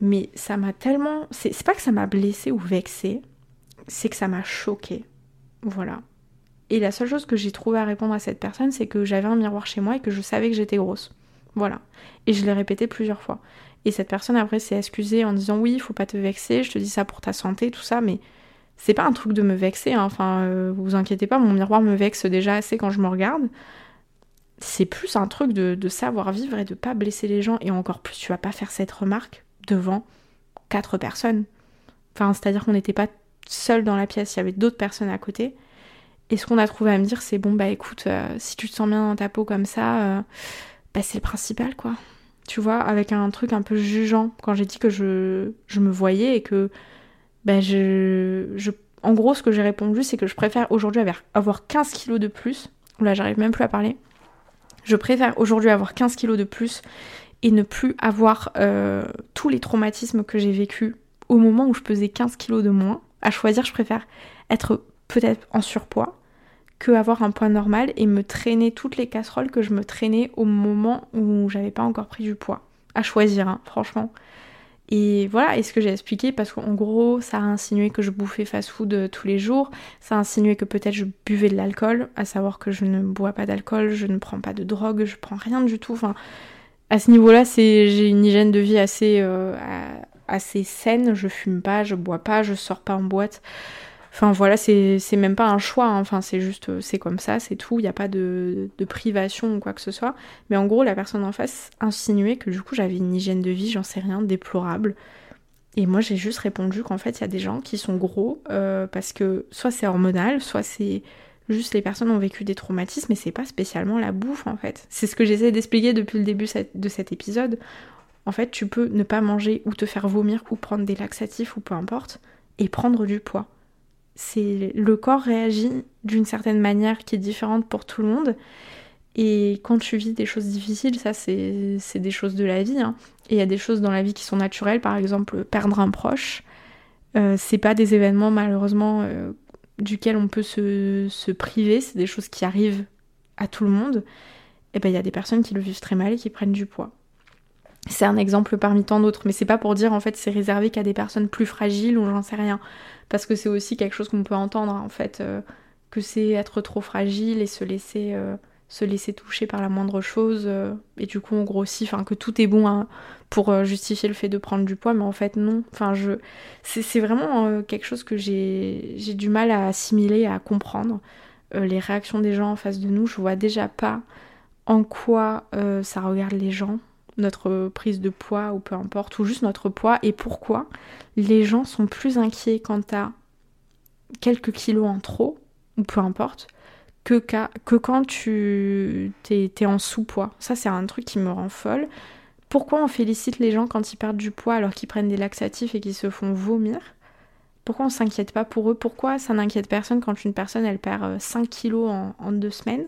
Mais ça m'a tellement. C'est pas que ça m'a blessé ou vexé, c'est que ça m'a choqué. Voilà. Et la seule chose que j'ai trouvé à répondre à cette personne, c'est que j'avais un miroir chez moi et que je savais que j'étais grosse. Voilà. Et je l'ai répété plusieurs fois. Et cette personne après s'est excusée en disant oui, il faut pas te vexer, je te dis ça pour ta santé, tout ça, mais c'est pas un truc de me vexer, hein. enfin, euh, vous inquiétez pas, mon miroir me vexe déjà assez quand je me regarde c'est plus un truc de, savoir vivre et de pas blesser les gens. Et encore plus, tu vas pas faire cette remarque devant quatre personnes. Enfin, c'est-à-dire qu'on n'était pas seul dans la pièce, il y avait d'autres personnes à côté. Et ce qu'on a trouvé à me dire, c'est bon, bah écoute, euh, si tu te sens bien dans ta peau comme ça, euh, bah c'est le principal, quoi. Tu vois, avec un truc un peu jugeant, quand j'ai dit que je, je me voyais et que, bah je, je en gros, ce que j'ai répondu, c'est que je préfère aujourd'hui avoir 15 kilos de plus. Là, j'arrive même plus à parler. Je préfère aujourd'hui avoir 15 kilos de plus et ne plus avoir euh, tous les traumatismes que j'ai vécus au moment où je pesais 15 kilos de moins. À choisir, je préfère être peut-être en surpoids que avoir un poids normal et me traîner toutes les casseroles que je me traînais au moment où j'avais pas encore pris du poids. À choisir, hein, franchement. Et voilà, et ce que j'ai expliqué, parce qu'en gros, ça a insinué que je bouffais fast-food euh, tous les jours, ça a insinué que peut-être je buvais de l'alcool, à savoir que je ne bois pas d'alcool, je ne prends pas de drogue, je prends rien du tout. Enfin, à ce niveau-là, c'est j'ai une hygiène de vie assez, euh, assez saine, je fume pas, je bois pas, je sors pas en boîte. Enfin voilà, c'est même pas un choix, hein. enfin c'est juste, c'est comme ça, c'est tout, il n'y a pas de, de, privation ou quoi que ce soit. Mais en gros, la personne en face insinuait que du coup j'avais une hygiène de vie, j'en sais rien, déplorable. Et moi j'ai juste répondu qu'en fait il y a des gens qui sont gros euh, parce que soit c'est hormonal, soit c'est juste les personnes ont vécu des traumatismes et c'est pas spécialement la bouffe en fait. C'est ce que j'essaie d'expliquer depuis le début de cet épisode. En fait, tu peux ne pas manger ou te faire vomir ou prendre des laxatifs ou peu importe et prendre du poids c'est le corps réagit d'une certaine manière qui est différente pour tout le monde. Et quand tu vis des choses difficiles, ça c'est des choses de la vie. Hein. Et il y a des choses dans la vie qui sont naturelles, par exemple perdre un proche. Euh, c'est pas des événements malheureusement euh, duquel on peut se, se priver, c'est des choses qui arrivent à tout le monde. Et ben il y a des personnes qui le vivent très mal et qui prennent du poids. C'est un exemple parmi tant d'autres, mais c'est pas pour dire en fait c'est réservé qu'à des personnes plus fragiles ou j'en sais rien. Parce que c'est aussi quelque chose qu'on peut entendre en fait, euh, que c'est être trop fragile et se laisser, euh, se laisser toucher par la moindre chose, euh, et du coup on grossit, enfin que tout est bon hein, pour justifier le fait de prendre du poids, mais en fait non, enfin je, c'est vraiment quelque chose que j'ai du mal à assimiler, à comprendre. les réactions des gens en face de nous, je vois déjà pas en quoi ça regarde les gens, notre prise de poids ou peu importe, ou juste notre poids, et pourquoi les gens sont plus inquiets quand t'as quelques kilos en trop, ou peu importe, que, quand tu t'es en sous-poids. Ça, c'est un truc qui me rend folle. Pourquoi on félicite les gens quand ils perdent du poids alors qu'ils prennent des laxatifs et qu'ils se font vomir? Pourquoi on s'inquiète pas pour eux? Pourquoi ça n'inquiète personne quand une personne elle perd 5 euh, kilos en deux semaines?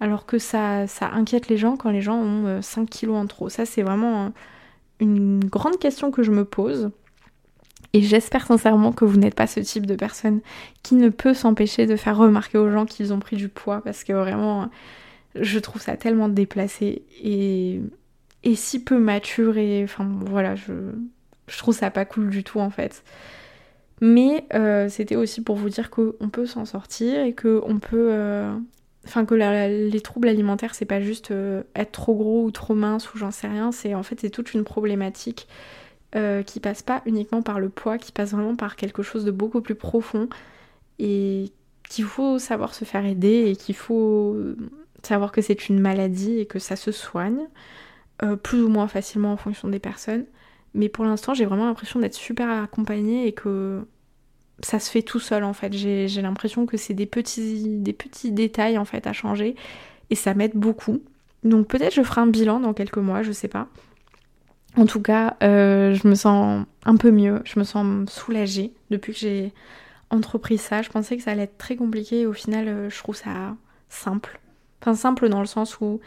Alors que ça, ça inquiète les gens quand les gens ont 5 euh, kilos en trop. Ça, c'est vraiment une grande question que je me pose. Et j'espère sincèrement que vous n'êtes pas ce type de personne qui ne peut s'empêcher de faire remarquer aux gens qu'ils ont pris du poids parce que vraiment, je trouve ça tellement déplacé et, et si peu mature et enfin voilà, je, je trouve ça pas cool du tout en fait. Mais euh, c'était aussi pour vous dire qu'on peut s'en sortir et qu'on peut euh, Enfin, que les troubles alimentaires, c'est pas juste euh, être trop gros ou trop mince ou j'en sais rien, c'est en fait c'est toute une problématique euh, qui passe pas uniquement par le poids, qui passe vraiment par quelque chose de beaucoup plus profond et qu'il faut savoir se faire aider et qu'il faut savoir que c'est une maladie et que ça se soigne, euh, plus ou moins facilement en fonction des personnes. Mais pour l'instant, j'ai vraiment l'impression d'être super accompagnée et que ça se fait tout seul en fait. J'ai l'impression que c'est des petits, des petits détails en fait à changer et ça m'aide beaucoup. Donc peut-être je ferai un bilan dans quelques mois, je sais pas. En tout cas, euh, je me sens un peu mieux, je me sens soulagée depuis que j'ai entrepris ça. Je pensais que ça allait être très compliqué et au final, euh, je trouve ça simple. Enfin simple dans le sens où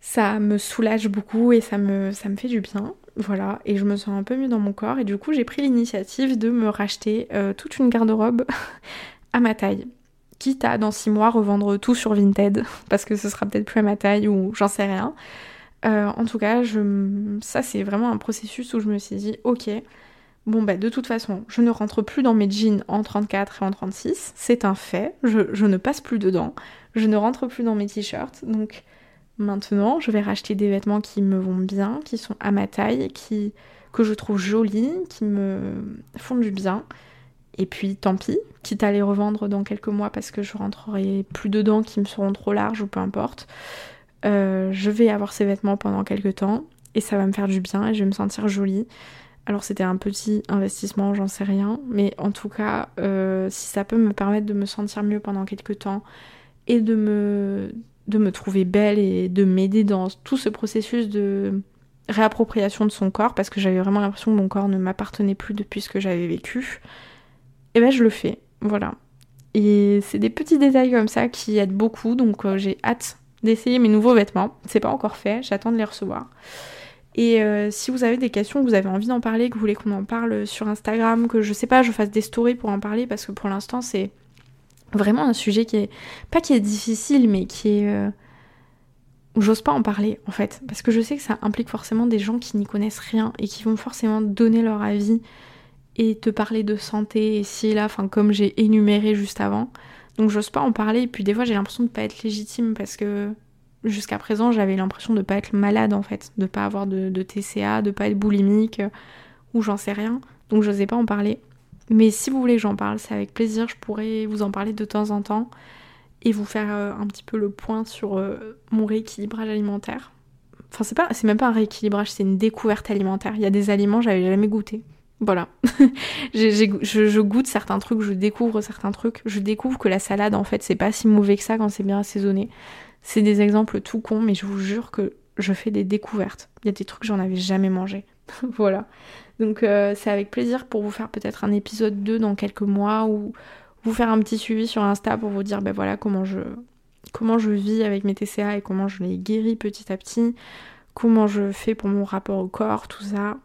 ça me soulage beaucoup et ça me, fait du bien. Voilà, et je me sens un peu mieux dans mon corps et du coup j'ai pris l'initiative de me racheter euh, toute une garde-robe à ma taille. Quitte à dans 6 mois revendre tout sur Vinted parce que ce sera peut-être plus à ma taille ou j'en sais rien. Euh, en tout cas, ça c'est vraiment un processus où je me suis dit ok, bon bah de toute façon je ne rentre plus dans mes jeans en 34 et en 36, c'est un fait, je, je ne passe plus dedans, je ne rentre plus dans mes t-shirts, donc Maintenant, je vais racheter des vêtements qui me vont bien, qui sont à ma taille, qui, que je trouve jolis, qui me font du bien. Et puis tant pis, quitte à les revendre dans quelques mois parce que je rentrerai plus dedans, qui me seront trop larges ou peu importe. Euh, je vais avoir ces vêtements pendant quelques temps et ça va me faire du bien et je vais me sentir jolie. Alors c'était un petit investissement, j'en sais rien, mais en tout cas, euh, si ça peut me permettre de me sentir mieux pendant quelques temps et de me de me trouver belle et de m'aider dans tout ce processus de réappropriation de son corps parce que j'avais vraiment l'impression que mon corps ne m'appartenait plus depuis ce que j'avais vécu, et eh ben je le fais, voilà. Et c'est des petits détails comme ça qui aident beaucoup, donc euh, j'ai hâte d'essayer mes nouveaux vêtements. C'est pas encore fait, j'attends de les recevoir. Et euh, si vous avez des questions, que vous avez envie d'en parler, que vous voulez qu'on en parle sur Instagram, que je sais pas, je fasse des stories pour en parler parce que pour l'instant c'est vraiment un sujet qui est pas qui est difficile mais qui est euh, j'ose pas en parler en fait. Parce que je sais que ça implique forcément des gens qui n'y connaissent rien et qui vont forcément donner leur avis et te parler de santé ici et là enfin comme j'ai énuméré juste avant. Donc j'ose pas en parler. Et puis des fois j'ai l'impression de pas être légitime parce que jusqu'à présent j'avais l'impression de pas être malade en fait. De pas avoir de, de TCA de pas être boulimique ou j'en sais rien. Donc j'osais pas en parler Mais si vous voulez que j'en parle, c'est avec plaisir, je pourrais vous en parler de temps en temps et vous faire euh, un petit peu le point sur euh, mon rééquilibrage alimentaire. Enfin, c'est pas, c'est même pas un rééquilibrage, c'est une découverte alimentaire. Il y a des aliments que j'avais jamais goûté. Voilà. je, goûte certains trucs, je découvre certains trucs. Je découvre que la salade, en fait, c'est pas si mauvais que ça quand c'est bien assaisonné. C'est des exemples tout cons, mais je vous jure que je fais des découvertes. Il y a des trucs que j'en avais jamais mangé. voilà. Donc euh, c'est avec plaisir pour vous faire peut-être un épisode 2 dans quelques mois ou vous faire un petit suivi sur Insta pour vous dire ben voilà comment je comment je vis avec mes TCA et comment je les guéris petit à petit, comment je fais pour mon rapport au corps, tout ça.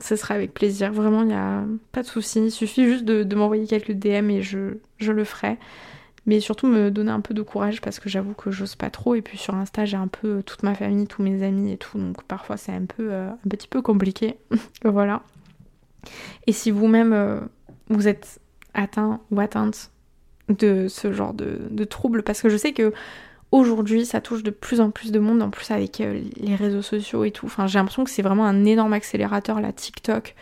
Ce sera avec plaisir, vraiment il n'y a pas de souci, il suffit juste de, m'envoyer quelques DM et je, je le ferai. Mais surtout me donner un peu de courage parce que j'avoue que j'ose pas trop. Et puis sur Insta j'ai un peu toute ma famille, tous mes amis et tout. Donc parfois c'est un peu euh, un petit peu compliqué. Voilà et si vous-même euh, vous êtes atteint ou atteinte de ce genre de, de troubles parce que je sais que aujourd'hui ça touche de plus en plus de monde en plus avec euh, les réseaux sociaux et tout. Enfin j'ai l'impression que c'est vraiment un énorme accélérateur la TikTok.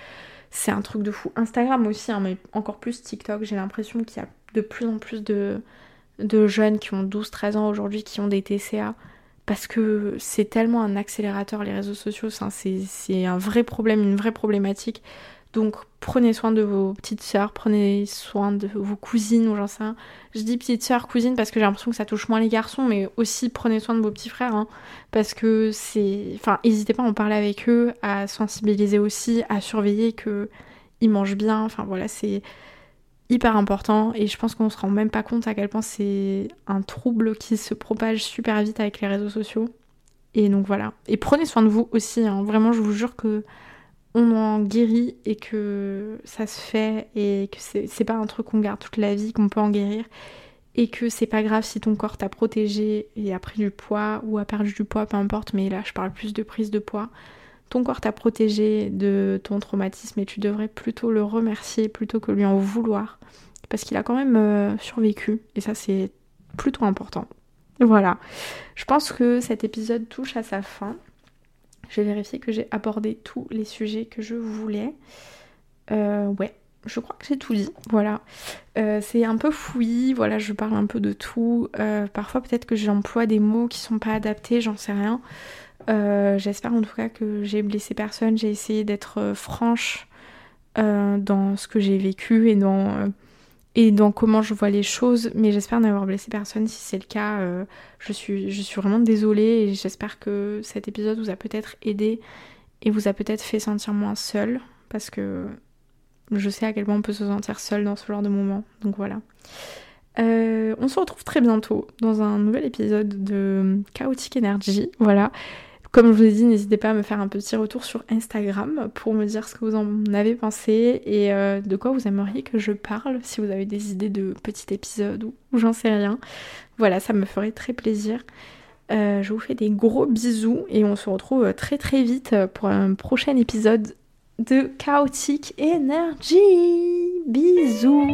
C'est un truc de fou. Instagram aussi hein, mais encore plus TikTok. J'ai l'impression qu'il y a de plus en plus de, de jeunes qui ont 12-13 ans aujourd'hui qui ont des TCA parce que c'est tellement un accélérateur les réseaux sociaux, c'est un vrai problème, une vraie problématique. Donc prenez soin de vos petites sœurs, prenez soin de vos cousines ou j'en sais rien. Je dis petites sœurs, cousines parce que j'ai l'impression que ça touche moins les garçons, mais aussi prenez soin de vos petits frères, hein, parce que c'est... Enfin, n'hésitez pas à en parler avec eux, à sensibiliser aussi, à surveiller qu'ils mangent bien, enfin voilà, c'est hyper important et je pense qu'on se rend même pas compte à quel point c'est un trouble qui se propage super vite avec les réseaux sociaux. Et donc voilà. Et prenez soin de vous aussi, hein. vraiment je vous jure que on en guérit et que ça se fait et que c'est pas un truc qu'on garde toute la vie, qu'on peut en guérir et que c'est pas grave si ton corps t'a protégé et a pris du poids ou a perdu du poids, peu importe, mais là je parle plus de prise de poids ton corps t'a protégé de ton traumatisme et tu devrais plutôt le remercier plutôt que lui en vouloir. Parce qu'il a quand même euh, survécu et ça c'est plutôt important. Voilà. Je pense que cet épisode touche à sa fin. J'ai vérifié que j'ai abordé tous les sujets que je voulais. Euh, ouais, je crois que j'ai tout dit. Voilà. Euh, c'est un peu fouillis, voilà, je parle un peu de tout. parfois peut-être que j'emploie des mots qui sont pas adaptés, j'en sais rien. Euh, j'espère en tout cas que j'ai blessé personne. J'ai essayé d'être euh, franche euh, dans ce que j'ai vécu et dans, et dans comment je vois les choses. Mais j'espère n'avoir blessé personne. Si c'est le cas, je, suis, je suis vraiment désolée et j'espère que cet épisode vous a peut-être aidé et vous a peut-être fait sentir moins seul. Parce que je sais à quel point on peut se sentir seul dans ce genre de moment. Donc voilà. on se retrouve très bientôt dans un nouvel épisode de Chaotic Energy. Voilà. Comme je vous ai dit, n'hésitez pas à me faire un petit retour sur Instagram pour me dire ce que vous en avez pensé et euh, de quoi vous aimeriez que je parle, si vous avez des idées de petits épisodes ou, j'en sais rien. Voilà, ça me ferait très plaisir. Euh, je vous fais des gros bisous et on se retrouve très très vite pour un prochain épisode de Chaotic Energy. Bisous